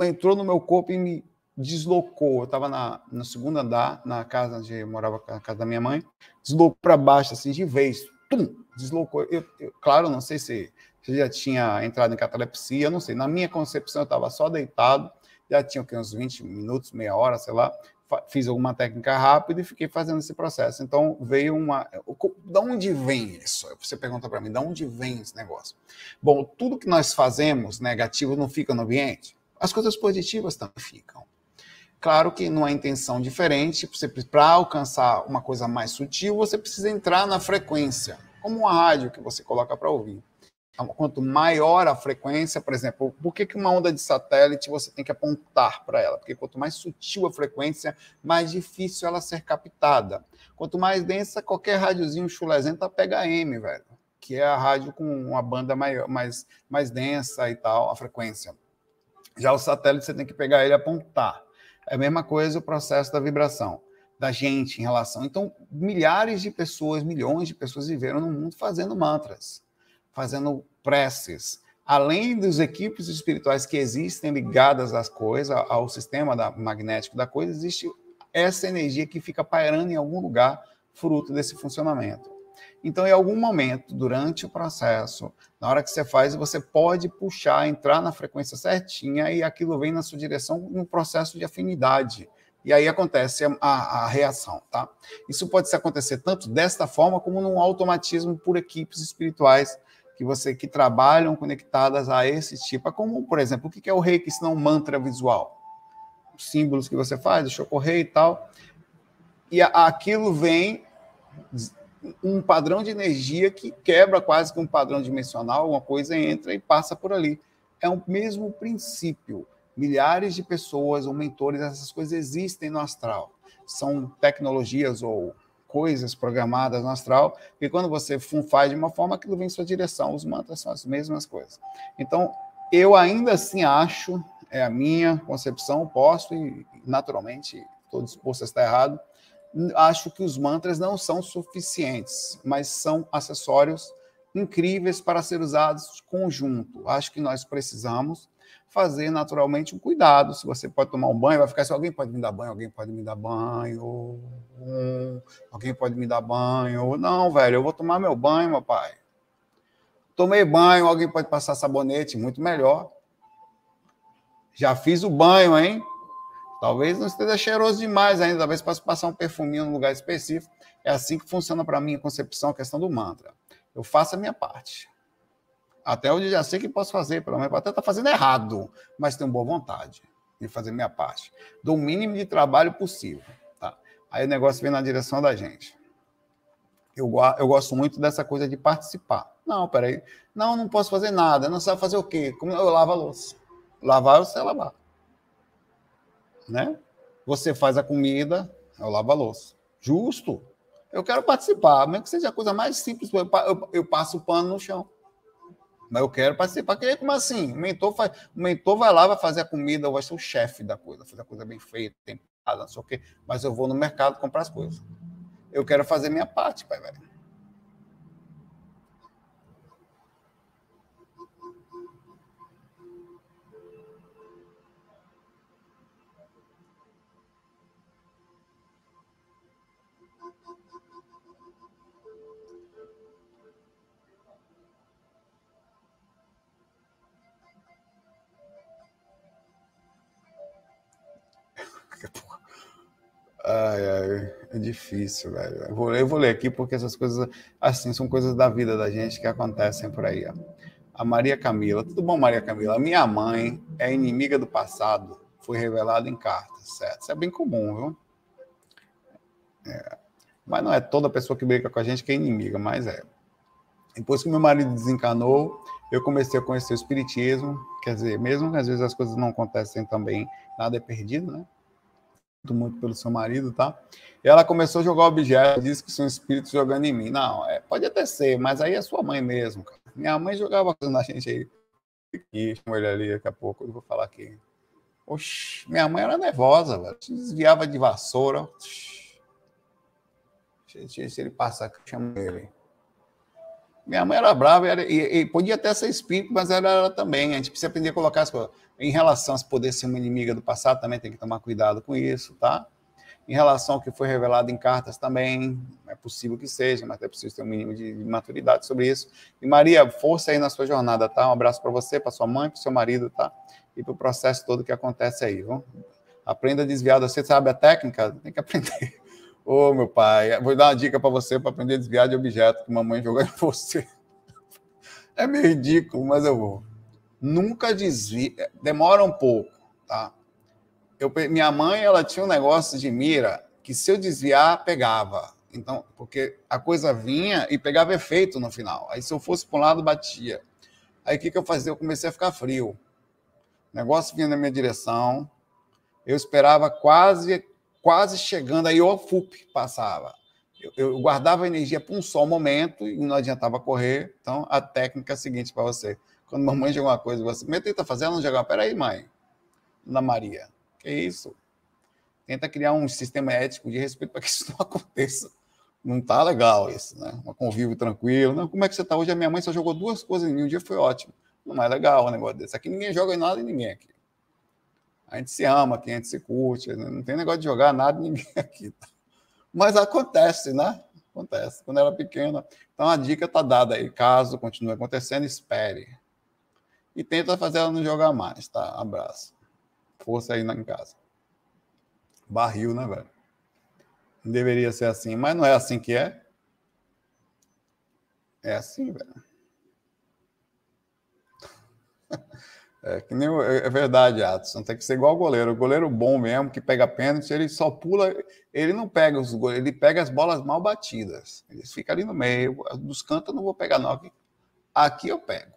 entrou no meu corpo e me deslocou. Eu estava na, no segundo andar, na casa onde eu morava, na casa da minha mãe, deslocou para baixo, assim, de vez. Tum, deslocou. Eu, eu, claro, não sei se, se já tinha entrado em catalepsia, não sei. Na minha concepção, eu estava só deitado, já tinha uns 20 minutos, meia hora, sei lá. Fiz alguma técnica rápida e fiquei fazendo esse processo. Então veio uma. Da onde vem isso? Você pergunta para mim, da onde vem esse negócio? Bom, tudo que nós fazemos negativo não fica no ambiente. As coisas positivas também ficam. Claro que numa intenção diferente, para alcançar uma coisa mais sutil, você precisa entrar na frequência, como uma rádio que você coloca para ouvir. Quanto maior a frequência, por exemplo, por que, que uma onda de satélite você tem que apontar para ela? Porque quanto mais sutil a frequência, mais difícil ela ser captada. Quanto mais densa, qualquer rádiozinho chulezenta pega M, velho, que é a rádio com uma banda maior, mais, mais densa e tal, a frequência. Já o satélite você tem que pegar ele e apontar. É a mesma coisa o processo da vibração da gente em relação. Então, milhares de pessoas, milhões de pessoas viveram no mundo fazendo mantras, fazendo preces. Além dos equipes espirituais que existem ligadas às coisas, ao sistema da, magnético da coisa, existe essa energia que fica pairando em algum lugar, fruto desse funcionamento. Então, em algum momento, durante o processo, na hora que você faz, você pode puxar, entrar na frequência certinha e aquilo vem na sua direção no processo de afinidade. E aí acontece a, a, a reação, tá? Isso pode acontecer tanto desta forma como num automatismo por equipes espirituais que você que trabalham conectadas a esse tipo. Como, por exemplo, o que é o reiki se não um mantra visual? Os símbolos que você faz, deixa eu correr e tal. E aquilo vem um padrão de energia que quebra quase que um padrão dimensional, uma coisa entra e passa por ali. É o mesmo princípio. Milhares de pessoas ou mentores, essas coisas existem no astral. São tecnologias ou coisas programadas no astral, e quando você faz de uma forma, aquilo vem em sua direção. Os mantras são as mesmas coisas. Então, eu ainda assim acho, é a minha concepção, posso e naturalmente estou disposto a estar errado, acho que os mantras não são suficientes, mas são acessórios incríveis para ser usados conjunto. Acho que nós precisamos fazer naturalmente um cuidado. Se você pode tomar um banho, vai ficar assim: alguém pode me dar banho, alguém pode me dar banho, alguém pode me dar banho. Não, velho, eu vou tomar meu banho, meu pai. Tomei banho, alguém pode passar sabonete, muito melhor. Já fiz o banho, hein? Talvez não esteja cheiroso demais ainda, talvez possa passar um perfuminho num lugar específico. É assim que funciona para mim a concepção, a questão do mantra. Eu faço a minha parte. Até onde já sei que posso fazer, pelo menos até tá fazendo errado, mas tenho boa vontade de fazer minha parte. Do mínimo de trabalho possível. Tá? Aí o negócio vem na direção da gente. Eu, eu gosto muito dessa coisa de participar. Não, peraí. Não, não posso fazer nada. Não sabe fazer o quê? Como eu lavo a louça. Lavar, eu sei lavar né? Você faz a comida, eu lavo a louça. Justo. Eu quero participar, mesmo que seja a coisa mais simples, eu, eu, eu passo o pano no chão. Mas eu quero participar. Que, como assim? O mentor, faz, o mentor vai lá, vai fazer a comida, vai ser o chefe da coisa, fazer a coisa bem feita, tempada, não sei o quê. Mas eu vou no mercado comprar as coisas. eu quero fazer minha parte, pai, velho. Ai, ai, é difícil, velho. Eu vou, eu vou ler aqui porque essas coisas, assim, são coisas da vida da gente que acontecem por aí. Ó. A Maria Camila. Tudo bom, Maria Camila? Minha mãe é inimiga do passado. Foi revelado em cartas, certo? Isso é bem comum, viu? É. Mas não é toda pessoa que briga com a gente que é inimiga, mas é. Depois que meu marido desencanou, eu comecei a conhecer o espiritismo. Quer dizer, mesmo que às vezes as coisas não acontecem também, nada é perdido, né? Muito pelo seu marido, tá? E ela começou a jogar objetos, disse que são espíritos jogando em mim. Não, é, pode até ser, mas aí é sua mãe mesmo, cara. Minha mãe jogava na gente aí. E chama ele ali daqui a pouco, eu vou falar aqui. Oxi, minha mãe era nervosa, velho. Desviava de vassoura. Se ele passar aqui, chama ele. Minha mãe era brava era, e, e, podia até ser espírito, mas ela era também. A gente precisa aprender a colocar as coisas. Em relação a poder ser uma inimiga do passado, também tem que tomar cuidado com isso, tá? Em relação ao que foi revelado em cartas também, é possível que seja, mas é preciso ter um mínimo de, de maturidade sobre isso. E Maria, força aí na sua jornada, tá? Um abraço para você, para sua mãe, para seu marido, tá? E para o processo todo que acontece aí, viu? Aprenda a desviar. Você sabe a técnica? Tem que aprender. Ô, oh, meu pai, vou dar uma dica para você para aprender a desviar de objeto que mamãe jogou em você. É meio ridículo, mas eu vou nunca desvia, demora um pouco, tá? Eu, minha mãe, ela tinha um negócio de mira que se eu desviar, pegava. Então, porque a coisa vinha e pegava efeito no final. Aí se eu fosse para um lado, batia. Aí o que, que eu fazia? Eu comecei a ficar frio. O negócio vinha na minha direção. Eu esperava quase quase chegando, aí o FUP passava. Eu, eu guardava energia para um só momento e não adiantava correr. Então, a técnica é a seguinte para você. Quando mamãe joga uma coisa, você me tenta fazer, ela não joga. Peraí, mãe. Ana Maria. Que isso? Tenta criar um sistema ético de respeito para que isso não aconteça. Não tá legal isso, né? Um convívio tranquilo. Não, como é que você tá hoje? A minha mãe só jogou duas coisas em mim, um dia foi ótimo. Não é legal um negócio desse. Aqui ninguém joga nada em ninguém aqui. A gente se ama aqui, a gente se curte. Né? Não tem negócio de jogar nada em ninguém aqui. Mas acontece, né? Acontece. Quando era pequena. Então a dica tá dada aí. Caso continue acontecendo, espere e tenta fazer ela não jogar mais, tá? Abraço. Força aí em casa. Barril, né, velho? Não deveria ser assim, mas não é assim que é. É assim, velho. É que nem é verdade, Atson. Tem que ser igual o goleiro. O goleiro bom mesmo, que pega pênalti, ele só pula, ele não pega os gols, ele pega as bolas mal batidas. Ele fica ali no meio. Dos cantos eu não vou pegar, não. Aqui, aqui eu pego.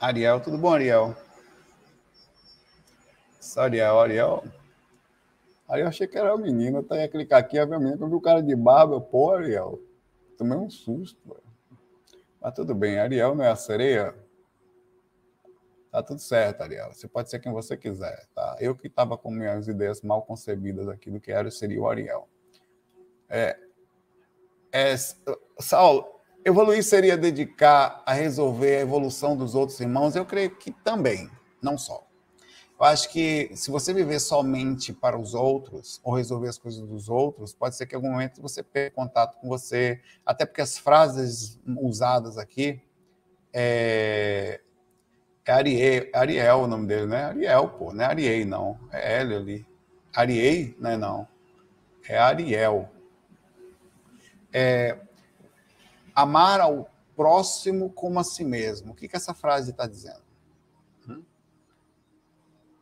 Ariel, tudo bom, Ariel? Ariel, Ariel. Ariel, achei que era o menino, eu ia clicar aqui, ia ver o menino, eu vi o cara de barba, eu, pô, Ariel, tomei um susto, Mas tudo bem, Ariel não é a sereia? Tá tudo certo, Ariel. Você pode ser quem você quiser, tá? Eu que estava com minhas ideias mal concebidas aqui do que era seria o Ariel. É, é, Saulo, Evoluir seria dedicar a resolver a evolução dos outros irmãos? Eu creio que também, não só. Eu acho que se você viver somente para os outros ou resolver as coisas dos outros, pode ser que em algum momento você perca contato com você, até porque as frases usadas aqui é, é Ariel, Ariel o nome dele, né? Ariel, pô, não é Ariei, não. É Hélio ali. Ariei, não é não. É Ariel. É, amar ao próximo como a si mesmo. O que, que essa frase está dizendo?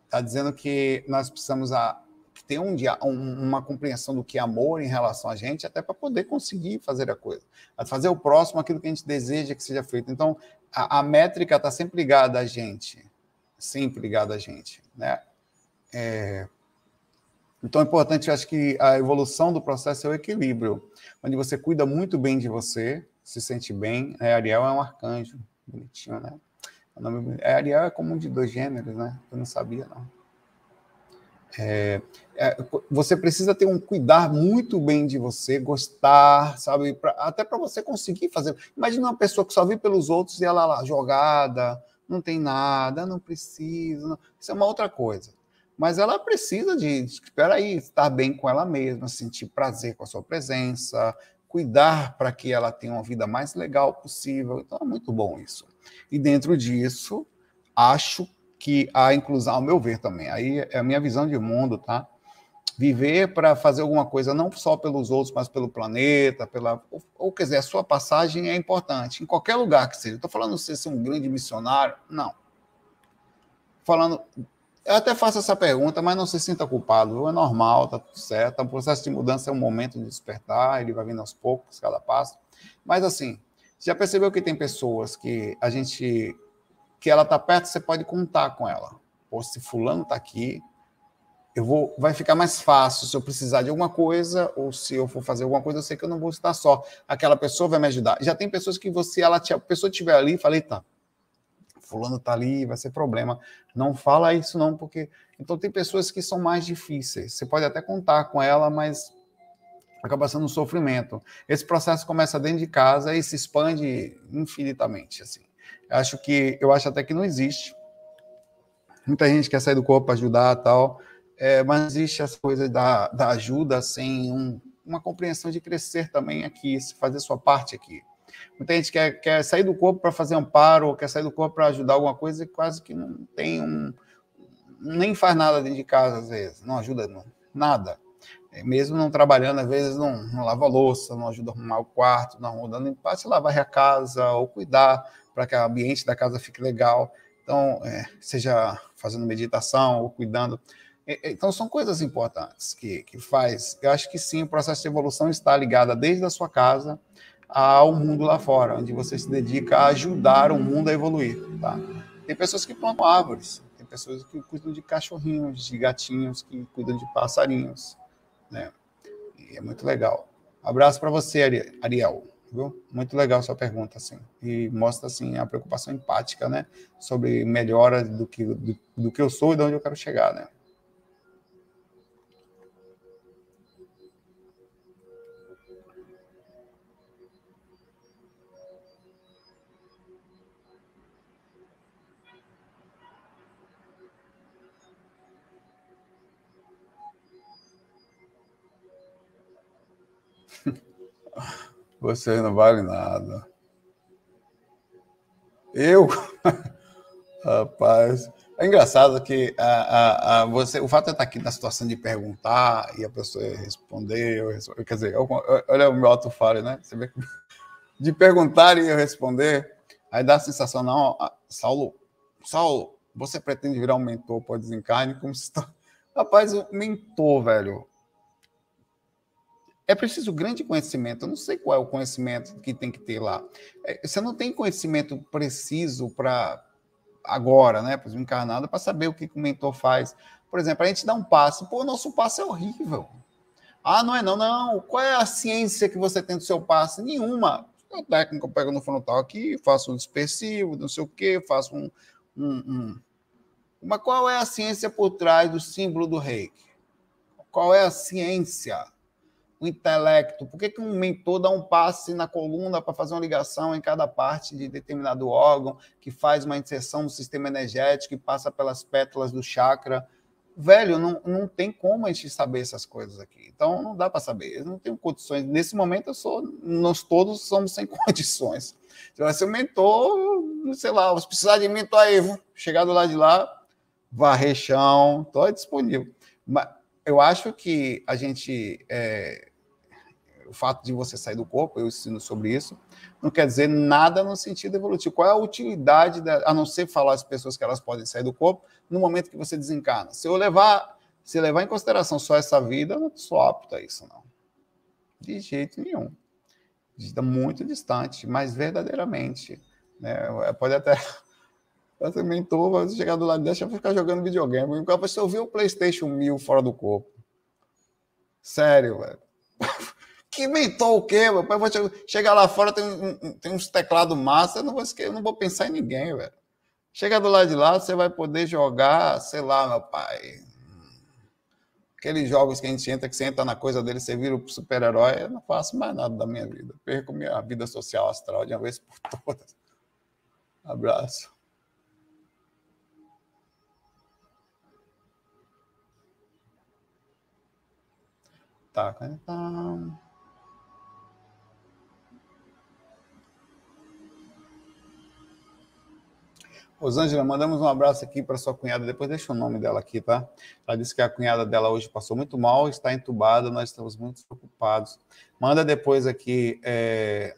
Está dizendo que nós precisamos a, ter um, uma compreensão do que é amor em relação a gente, até para poder conseguir fazer a coisa. Fazer o próximo aquilo que a gente deseja que seja feito. Então, a, a métrica está sempre ligada a gente. Sempre ligada a gente. Né? É, então, é importante, eu acho que a evolução do processo é o equilíbrio, onde você cuida muito bem de você, se sente bem. É, Ariel é um arcanjo, bonitinho, né? É, Ariel é comum de dois gêneros, né? Eu não sabia, não. É, é, você precisa ter um cuidar muito bem de você, gostar, sabe? Pra, até para você conseguir fazer. Imagina uma pessoa que só vive pelos outros e ela lá jogada, não tem nada, não precisa. Não. Isso é uma outra coisa. Mas ela precisa de, espera aí, estar bem com ela mesma, sentir prazer com a sua presença, cuidar para que ela tenha uma vida mais legal possível. Então é muito bom isso. E dentro disso, acho que a inclusão, ao meu ver também, aí é a minha visão de mundo, tá? Viver para fazer alguma coisa não só pelos outros, mas pelo planeta, pela ou, ou quer dizer, a sua passagem é importante em qualquer lugar que seja. Estou falando se ser um grande missionário, não. Falando, eu até faço essa pergunta, mas não se sinta culpado. É normal, tá tudo certo. O processo de mudança é um momento de despertar, ele vai vindo aos poucos, cada passo. Mas assim, já percebeu que tem pessoas que a gente que ela está perto, você pode contar com ela. Pô, se fulano está aqui, eu vou, vai ficar mais fácil se eu precisar de alguma coisa ou se eu for fazer alguma coisa, eu sei que eu não vou estar só. Aquela pessoa vai me ajudar. Já tem pessoas que você, ela, a pessoa estiver ali, falei, tá, fulano tá ali, vai ser problema. Não fala isso não, porque então tem pessoas que são mais difíceis. Você pode até contar com ela, mas acaba sendo um sofrimento. Esse processo começa dentro de casa e se expande infinitamente, assim. Acho que eu acho até que não existe. Muita gente quer sair do corpo ajudar tal, é, mas existe essa coisa da, da ajuda sem um, uma compreensão de crescer também aqui, fazer sua parte aqui. Muita gente quer, quer sair do corpo para fazer amparo, ou quer sair do corpo para ajudar alguma coisa e quase que não tem um. nem faz nada dentro de casa, às vezes, não ajuda não, nada. É, mesmo não trabalhando, às vezes não, não lava louça, não ajuda a arrumar o quarto, não ajuda nem se lavar a casa ou cuidar para que o ambiente da casa fique legal. Então, é, seja fazendo meditação ou cuidando. Então, são coisas importantes que, que faz. Eu acho que sim, o processo de evolução está ligado desde a sua casa ao mundo lá fora, onde você se dedica a ajudar o mundo a evoluir. Tá? Tem pessoas que plantam árvores, tem pessoas que cuidam de cachorrinhos, de gatinhos, que cuidam de passarinhos. Né? E é muito legal. Abraço para você, Ariel. Viu? Muito legal sua pergunta, assim. E mostra, assim, a preocupação empática, né? Sobre melhora do que, do, do que eu sou e de onde eu quero chegar, né? Você não vale nada. Eu? Rapaz. É engraçado que a, a, a, você, o fato de eu estar aqui na situação de perguntar e a pessoa responder, eu quer dizer, eu, olha o meu auto-fale, né? Você vê que, de perguntar e eu responder, aí dá a sensação, não, Saulo, Saulo, você pretende virar um mentor para desencarne? Como se está... Rapaz, mentor, velho, é preciso grande conhecimento. Eu não sei qual é o conhecimento que tem que ter lá. É, você não tem conhecimento preciso para agora, né? Para encarnado, para saber o que o mentor faz. Por exemplo, a gente dá um passo, pô, nosso passo é horrível. Ah, não é não, não. Qual é a ciência que você tem do seu passe? Nenhuma. A técnica eu pego no frontal aqui, faço um dispersivo, não sei o quê, faço um, um, um. Mas qual é a ciência por trás do símbolo do reiki? Qual é a ciência? O intelecto? Por que, que um mentor dá um passe na coluna para fazer uma ligação em cada parte de determinado órgão, que faz uma inserção no sistema energético e passa pelas pétalas do chakra? Velho, não, não tem como a gente saber essas coisas aqui. Então, não dá para saber. Eu não tenho condições. Nesse momento, eu sou. Nós todos somos sem condições. Se vai ser um mentor, sei lá, se precisar de mentor aí, chegar do lado de lá, varrer chão, estou disponível. Mas, eu acho que a gente. É, o fato de você sair do corpo, eu ensino sobre isso, não quer dizer nada no sentido evolutivo. Qual é a utilidade, da, a não ser falar às pessoas que elas podem sair do corpo no momento que você desencarna? Se eu levar, se levar em consideração só essa vida, eu não sou apto a isso, não. De jeito nenhum. Está muito distante, mas verdadeiramente. Né? Pode até eu também tô, vai chegar do lado eu vou ficar jogando videogame. Você ouviu o PlayStation 1000 fora do corpo. Sério, velho. que inventou o quê, meu pai? Vou chegar lá fora, tem, tem uns teclados massa, eu não vou, eu não vou pensar em ninguém, velho. Chega do lado de lá, você vai poder jogar, sei lá, meu pai. Aqueles jogos que a gente entra, que você entra na coisa dele, você vira o super-herói. Eu não faço mais nada da minha vida. Perco minha vida social astral de uma vez por todas. Abraço. Tá, tá. Rosângela, mandamos um abraço aqui para sua cunhada. Depois deixa o nome dela aqui, tá? Ela disse que a cunhada dela hoje passou muito mal, está entubada, nós estamos muito preocupados. Manda depois aqui, é...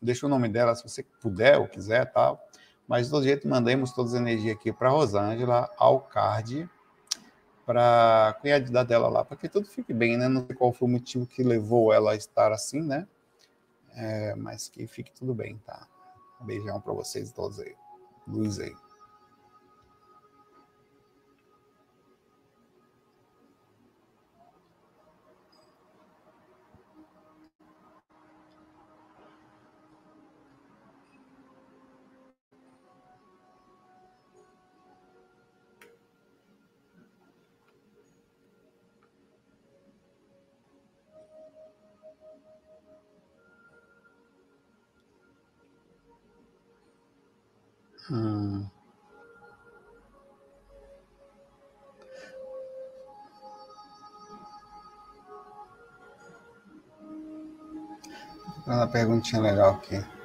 deixa o nome dela, se você puder ou quiser, tá? Mas, de todo jeito, mandemos todas as energias aqui para Rosângela, ao card, para a cunhada dela lá, para que tudo fique bem, né? Não sei qual foi o motivo que levou ela a estar assim, né? É, mas que fique tudo bem, tá? Um beijão para vocês todos aí. Luiz aí. Perguntinha legal aqui.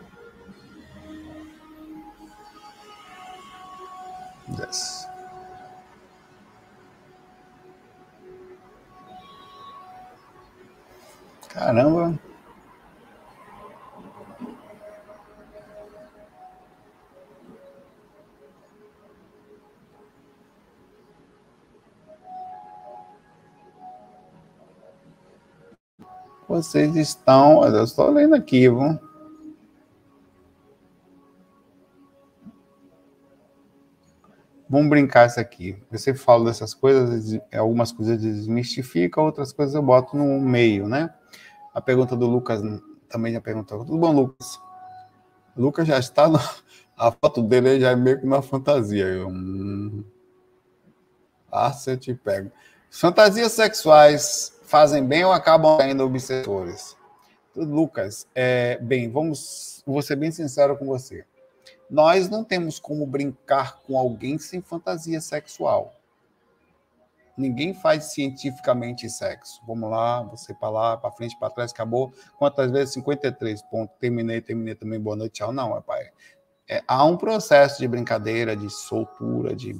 Vocês estão. Eu estou lendo aqui, viu? Vamos brincar isso aqui. Você fala dessas coisas, algumas coisas desmistifica, outras coisas eu boto no meio, né? A pergunta do Lucas também já perguntou. Tudo bom, Lucas? Lucas já está. No... A foto dele já é meio que uma fantasia. Eu... Hum. Ah, se eu te pego. Fantasias sexuais fazem bem ou acabam sendo obsessores? Lucas, é, bem, vamos, vou ser bem sincero com você. Nós não temos como brincar com alguém sem fantasia sexual. Ninguém faz cientificamente sexo. Vamos lá, você para lá, para frente, para trás, acabou. Quantas vezes? 53 pontos. Terminei, terminei também. Boa noite, tchau. Não, pai. É, há um processo de brincadeira, de soltura, de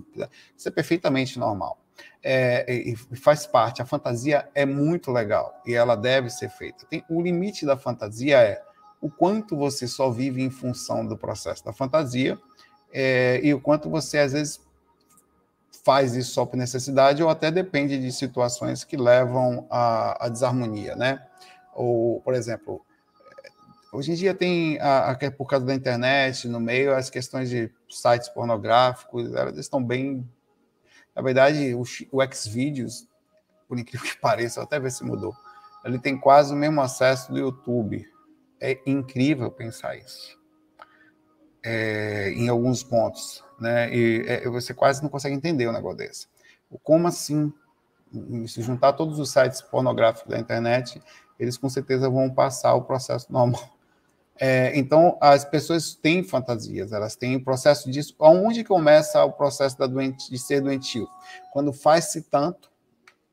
isso é perfeitamente normal é, e faz parte. A fantasia é muito legal e ela deve ser feita. Tem, o limite da fantasia é o quanto você só vive em função do processo da fantasia é, e o quanto você, às vezes, faz isso só por necessidade ou até depende de situações que levam à, à desarmonia, né? Ou, por exemplo, hoje em dia tem, a, a, por causa da internet, no meio, as questões de sites pornográficos, elas estão bem na verdade, o, o Xvideos, por incrível que pareça, até ver se mudou, ele tem quase o mesmo acesso do YouTube. É incrível pensar isso. É, em alguns pontos, né? E é, você quase não consegue entender um negócio desse. Como assim? Se juntar todos os sites pornográficos da internet, eles com certeza vão passar o processo normal é, então, as pessoas têm fantasias, elas têm processo disso. Onde começa o processo doente, de ser doentio? Quando faz-se tanto,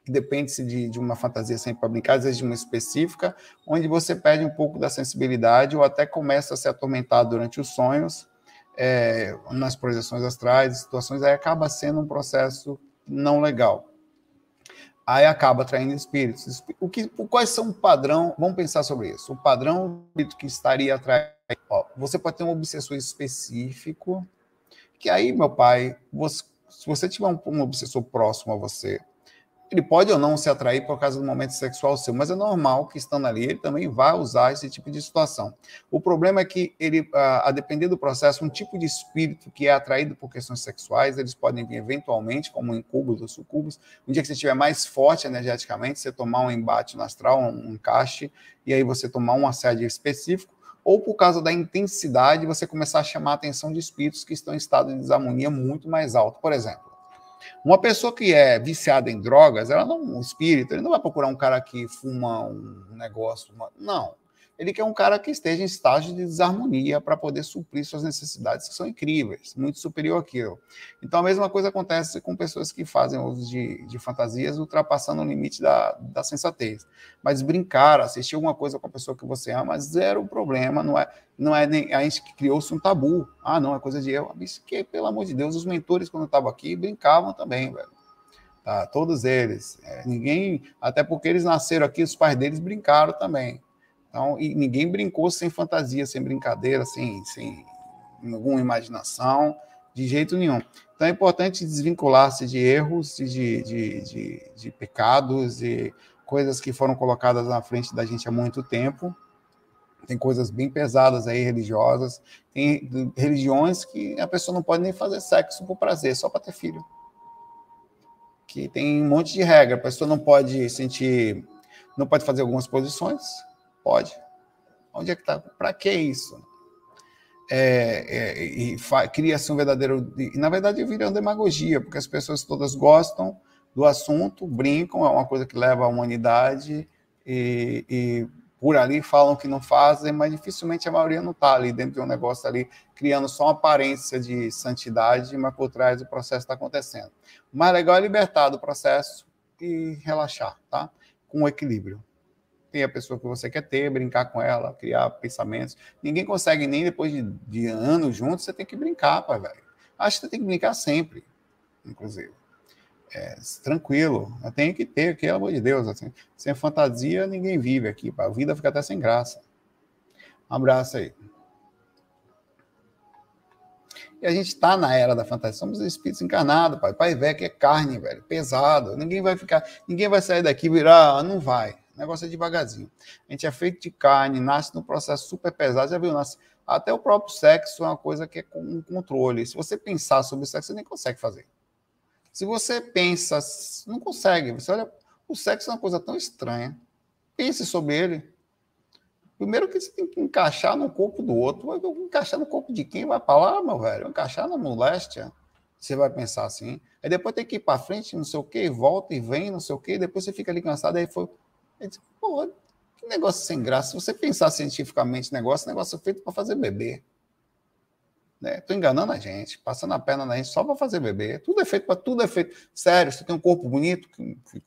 depende-se de, de, uma fantasia sempre brincar, às vezes de uma específica, onde você perde um pouco da sensibilidade ou até começa a se atormentar durante os sonhos, é, nas projeções astrais, situações, aí acaba sendo um processo não legal aí acaba atraindo espíritos. O que, quais são o padrão? Vamos pensar sobre isso. O padrão que estaria atraindo. Você pode ter um obsessor específico, que aí, meu pai, você, se você tiver um, um obsessor próximo a você, ele pode ou não se atrair por causa do momento sexual seu, mas é normal que estando ali ele também vá usar esse tipo de situação. O problema é que ele, a, depender do processo, um tipo de espírito que é atraído por questões sexuais, eles podem vir eventualmente, como incubos ou sucubos. Um dia que você estiver mais forte energeticamente, você tomar um embate no astral, um encaixe, e aí você tomar um assédio específico, ou por causa da intensidade, você começar a chamar a atenção de espíritos que estão em estado de desarmonia muito mais alto. Por exemplo, uma pessoa que é viciada em drogas, ela não, um espírito, ele não vai procurar um cara que fuma um negócio, uma, não. Ele quer um cara que esteja em estágio de desarmonia para poder suprir suas necessidades, que são incríveis, muito superior àquilo. Então, a mesma coisa acontece com pessoas que fazem uso de, de fantasias, ultrapassando o limite da, da sensatez. Mas brincar, assistir alguma coisa com a pessoa que você ama, zero problema, não é, não é nem. A gente criou-se um tabu. Ah, não, é coisa de eu. Que, pelo amor de Deus, os mentores, quando estavam aqui, brincavam também, velho. Tá, todos eles. É, ninguém, até porque eles nasceram aqui, os pais deles brincaram também. Então, e ninguém brincou sem fantasia, sem brincadeira, sem, sem alguma imaginação, de jeito nenhum. Então é importante desvincular-se de erros, de, de, de, de pecados e coisas que foram colocadas na frente da gente há muito tempo. Tem coisas bem pesadas aí, religiosas. Tem religiões que a pessoa não pode nem fazer sexo por prazer, só para ter filho. Que tem um monte de regra. A pessoa não pode sentir, não pode fazer algumas posições, Pode. Onde é que está? Para que isso? É, é, e cria-se um verdadeiro. E, na verdade, vira demagogia, porque as pessoas todas gostam do assunto, brincam, é uma coisa que leva à humanidade, e, e por ali falam que não fazem, mas dificilmente a maioria não está ali dentro de um negócio ali, criando só uma aparência de santidade, mas por trás o processo está acontecendo. O mais legal é libertar do processo e relaxar, tá? Com equilíbrio tem a pessoa que você quer ter, brincar com ela, criar pensamentos. Ninguém consegue nem depois de, de anos juntos, você tem que brincar, pai, velho. Acho que você tem que brincar sempre, inclusive. É, tranquilo, tem que ter, pelo amor de Deus, assim. Sem fantasia, ninguém vive aqui, pai. a vida fica até sem graça. Um abraço aí. E a gente está na era da fantasia. Somos espíritos encarnados, pai. Pai velho que é carne, velho, pesado. Ninguém vai ficar, ninguém vai sair daqui e virar, ah, não vai. Negócio é devagarzinho. A gente é feito de carne, nasce num processo super pesado, já viu? Nasce, até o próprio sexo é uma coisa que é com um controle. Se você pensar sobre o sexo, você nem consegue fazer. Se você pensa, não consegue. Você olha, o sexo é uma coisa tão estranha. Pense sobre ele. Primeiro que você tem que encaixar no corpo do outro. Encaixar no corpo de quem? Vai para lá, meu velho. Encaixar na moléstia. Você vai pensar assim. Aí depois tem que ir para frente, não sei o quê, volta e vem, não sei o quê. Depois você fica ali cansado. Aí foi disse, pô, que negócio sem graça. Se você pensar cientificamente negócio, negócio feito para fazer bebê. Né? Tô enganando a gente, passando a perna na gente só para fazer bebê. Tudo é feito para tudo é feito. Sério, você tem um corpo bonito,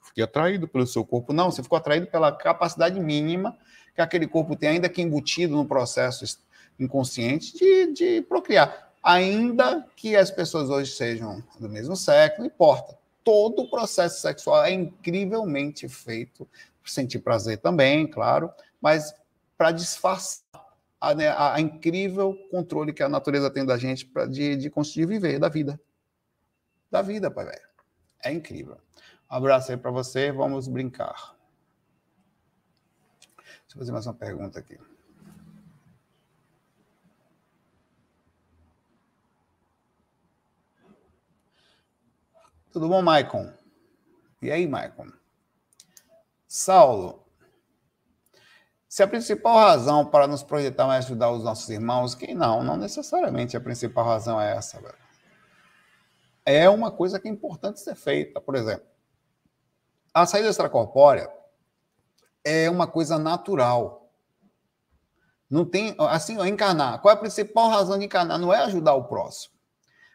fiquei atraído pelo seu corpo. Não, você ficou atraído pela capacidade mínima que aquele corpo tem, ainda que embutido no processo inconsciente de, de procriar. Ainda que as pessoas hoje sejam do mesmo sexo, não importa. Todo o processo sexual é incrivelmente feito sentir prazer também, claro, mas para disfarçar a, né, a, incrível controle que a natureza tem da gente pra, de, de conseguir viver da vida. Da vida, pai velho. É incrível. Um abraço aí para você, vamos brincar. Deixa eu fazer mais uma pergunta aqui. Tudo bom, Maicon? E aí, Maicon? Saulo, se a principal razão para nos projetar é ajudar os nossos irmãos, que não, não necessariamente a principal razão é essa, velho. É uma coisa que é importante ser feita, por exemplo. A saída extracorpórea é uma coisa natural. Não tem, assim, encarnar. Qual é a principal razão de encarnar? Não é ajudar o próximo.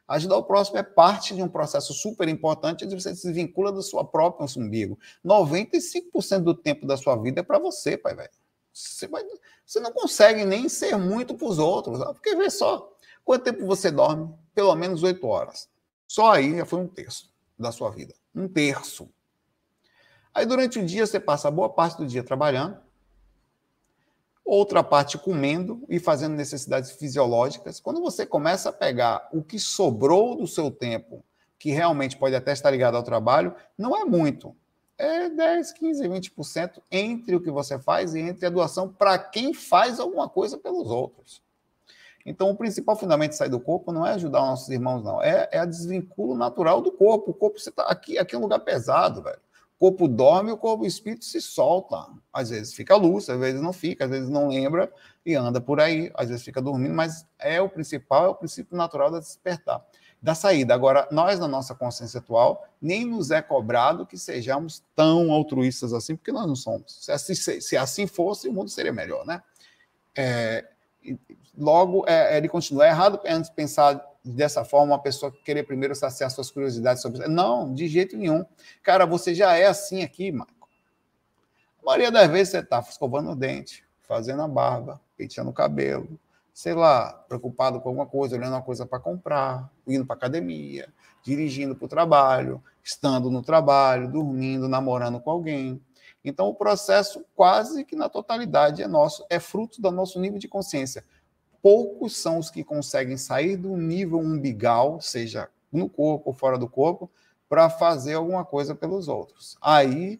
Ajudar o próximo é parte de um processo super importante onde você se vincula do seu próprio umbigo. 95% do tempo da sua vida é para você, pai velho. Você, vai, você não consegue nem ser muito para os outros. Porque vê só, quanto tempo você dorme? Pelo menos 8 horas. Só aí já foi um terço da sua vida. Um terço. Aí durante o dia você passa boa parte do dia trabalhando, outra parte comendo e fazendo necessidades fisiológicas. Quando você começa a pegar o que sobrou do seu tempo, que realmente pode até estar ligado ao trabalho, não é muito. É 10, 15, 20% entre o que você faz e entre a doação para quem faz alguma coisa pelos outros. Então, o principal fundamento de sair do corpo não é ajudar os nossos irmãos, não. É, é a desvinculo natural do corpo. O corpo, você tá aqui, aqui é um lugar pesado, velho. Corpo dorme, o corpo o espírito se solta. Às vezes fica luz, às vezes não fica, às vezes não lembra e anda por aí, às vezes fica dormindo, mas é o principal, é o princípio natural da despertar, da saída. Agora, nós, na nossa consciência atual, nem nos é cobrado que sejamos tão altruístas assim, porque nós não somos. Se assim, se assim fosse, o mundo seria melhor, né? É, logo, é, ele continua. É errado pensar dessa forma, uma pessoa querer primeiro saciar suas curiosidades sobre Não, de jeito nenhum. Cara, você já é assim aqui, Marco. A maioria das vezes você está escovando o dente, fazendo a barba, penteando o cabelo, sei lá, preocupado com alguma coisa, olhando uma coisa para comprar, indo para academia, dirigindo para o trabalho, estando no trabalho, dormindo, namorando com alguém. Então, o processo quase que na totalidade é nosso, é fruto do nosso nível de consciência poucos são os que conseguem sair do nível umbigal, seja no corpo ou fora do corpo, para fazer alguma coisa pelos outros. Aí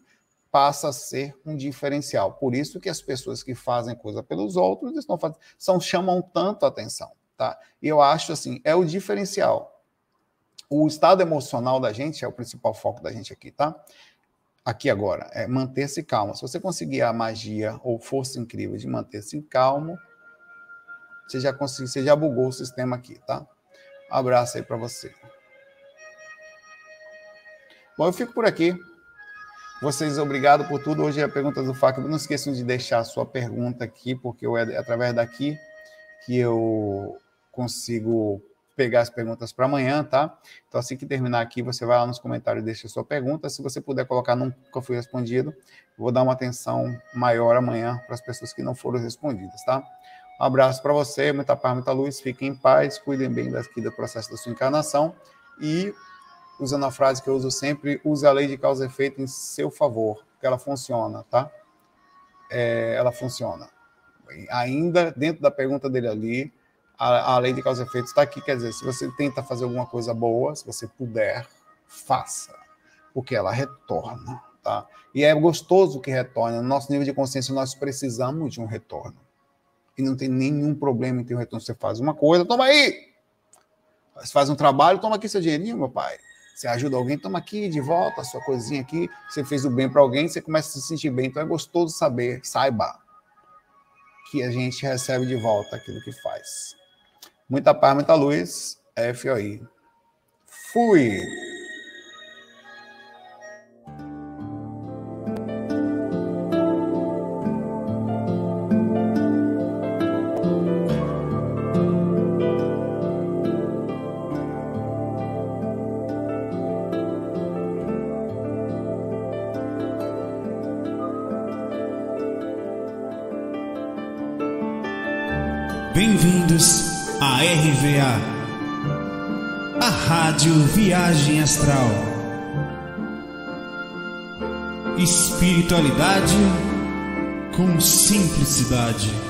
passa a ser um diferencial. Por isso que as pessoas que fazem coisa pelos outros estão fazendo, são, chamam tanto atenção. Tá? E eu acho assim, é o diferencial. O estado emocional da gente é o principal foco da gente aqui, tá? Aqui agora, é manter-se calmo. Se você conseguir a magia ou força incrível de manter-se calmo, você já conseguiu, você já bugou o sistema aqui, tá? Abraço aí para você. Bom, eu fico por aqui. Vocês, obrigado por tudo. Hoje é a pergunta do FAC. Não esqueçam de deixar a sua pergunta aqui, porque eu, é através daqui que eu consigo pegar as perguntas para amanhã, tá? Então, assim que terminar aqui, você vai lá nos comentários e deixa a sua pergunta. Se você puder colocar nunca foi respondido, vou dar uma atenção maior amanhã para as pessoas que não foram respondidas, tá? Um abraço para você, muita paz, muita luz, fiquem em paz, cuidem bem daqui do processo da sua encarnação e, usando a frase que eu uso sempre, use a lei de causa e efeito em seu favor, porque ela funciona, tá? É, ela funciona. Ainda dentro da pergunta dele ali, a, a lei de causa e efeito está aqui, quer dizer, se você tenta fazer alguma coisa boa, se você puder, faça, porque ela retorna, tá? E é gostoso que retorne. No nosso nível de consciência, nós precisamos de um retorno e não tem nenhum problema em ter um retorno. Você faz uma coisa, toma aí! Você faz um trabalho, toma aqui seu dinheirinho, meu pai. Você ajuda alguém, toma aqui de volta a sua coisinha aqui. Você fez o bem para alguém, você começa a se sentir bem. Então é gostoso saber, saiba, que a gente recebe de volta aquilo que faz. Muita paz, muita luz. FOI. Fui! Astral. Espiritualidade com simplicidade.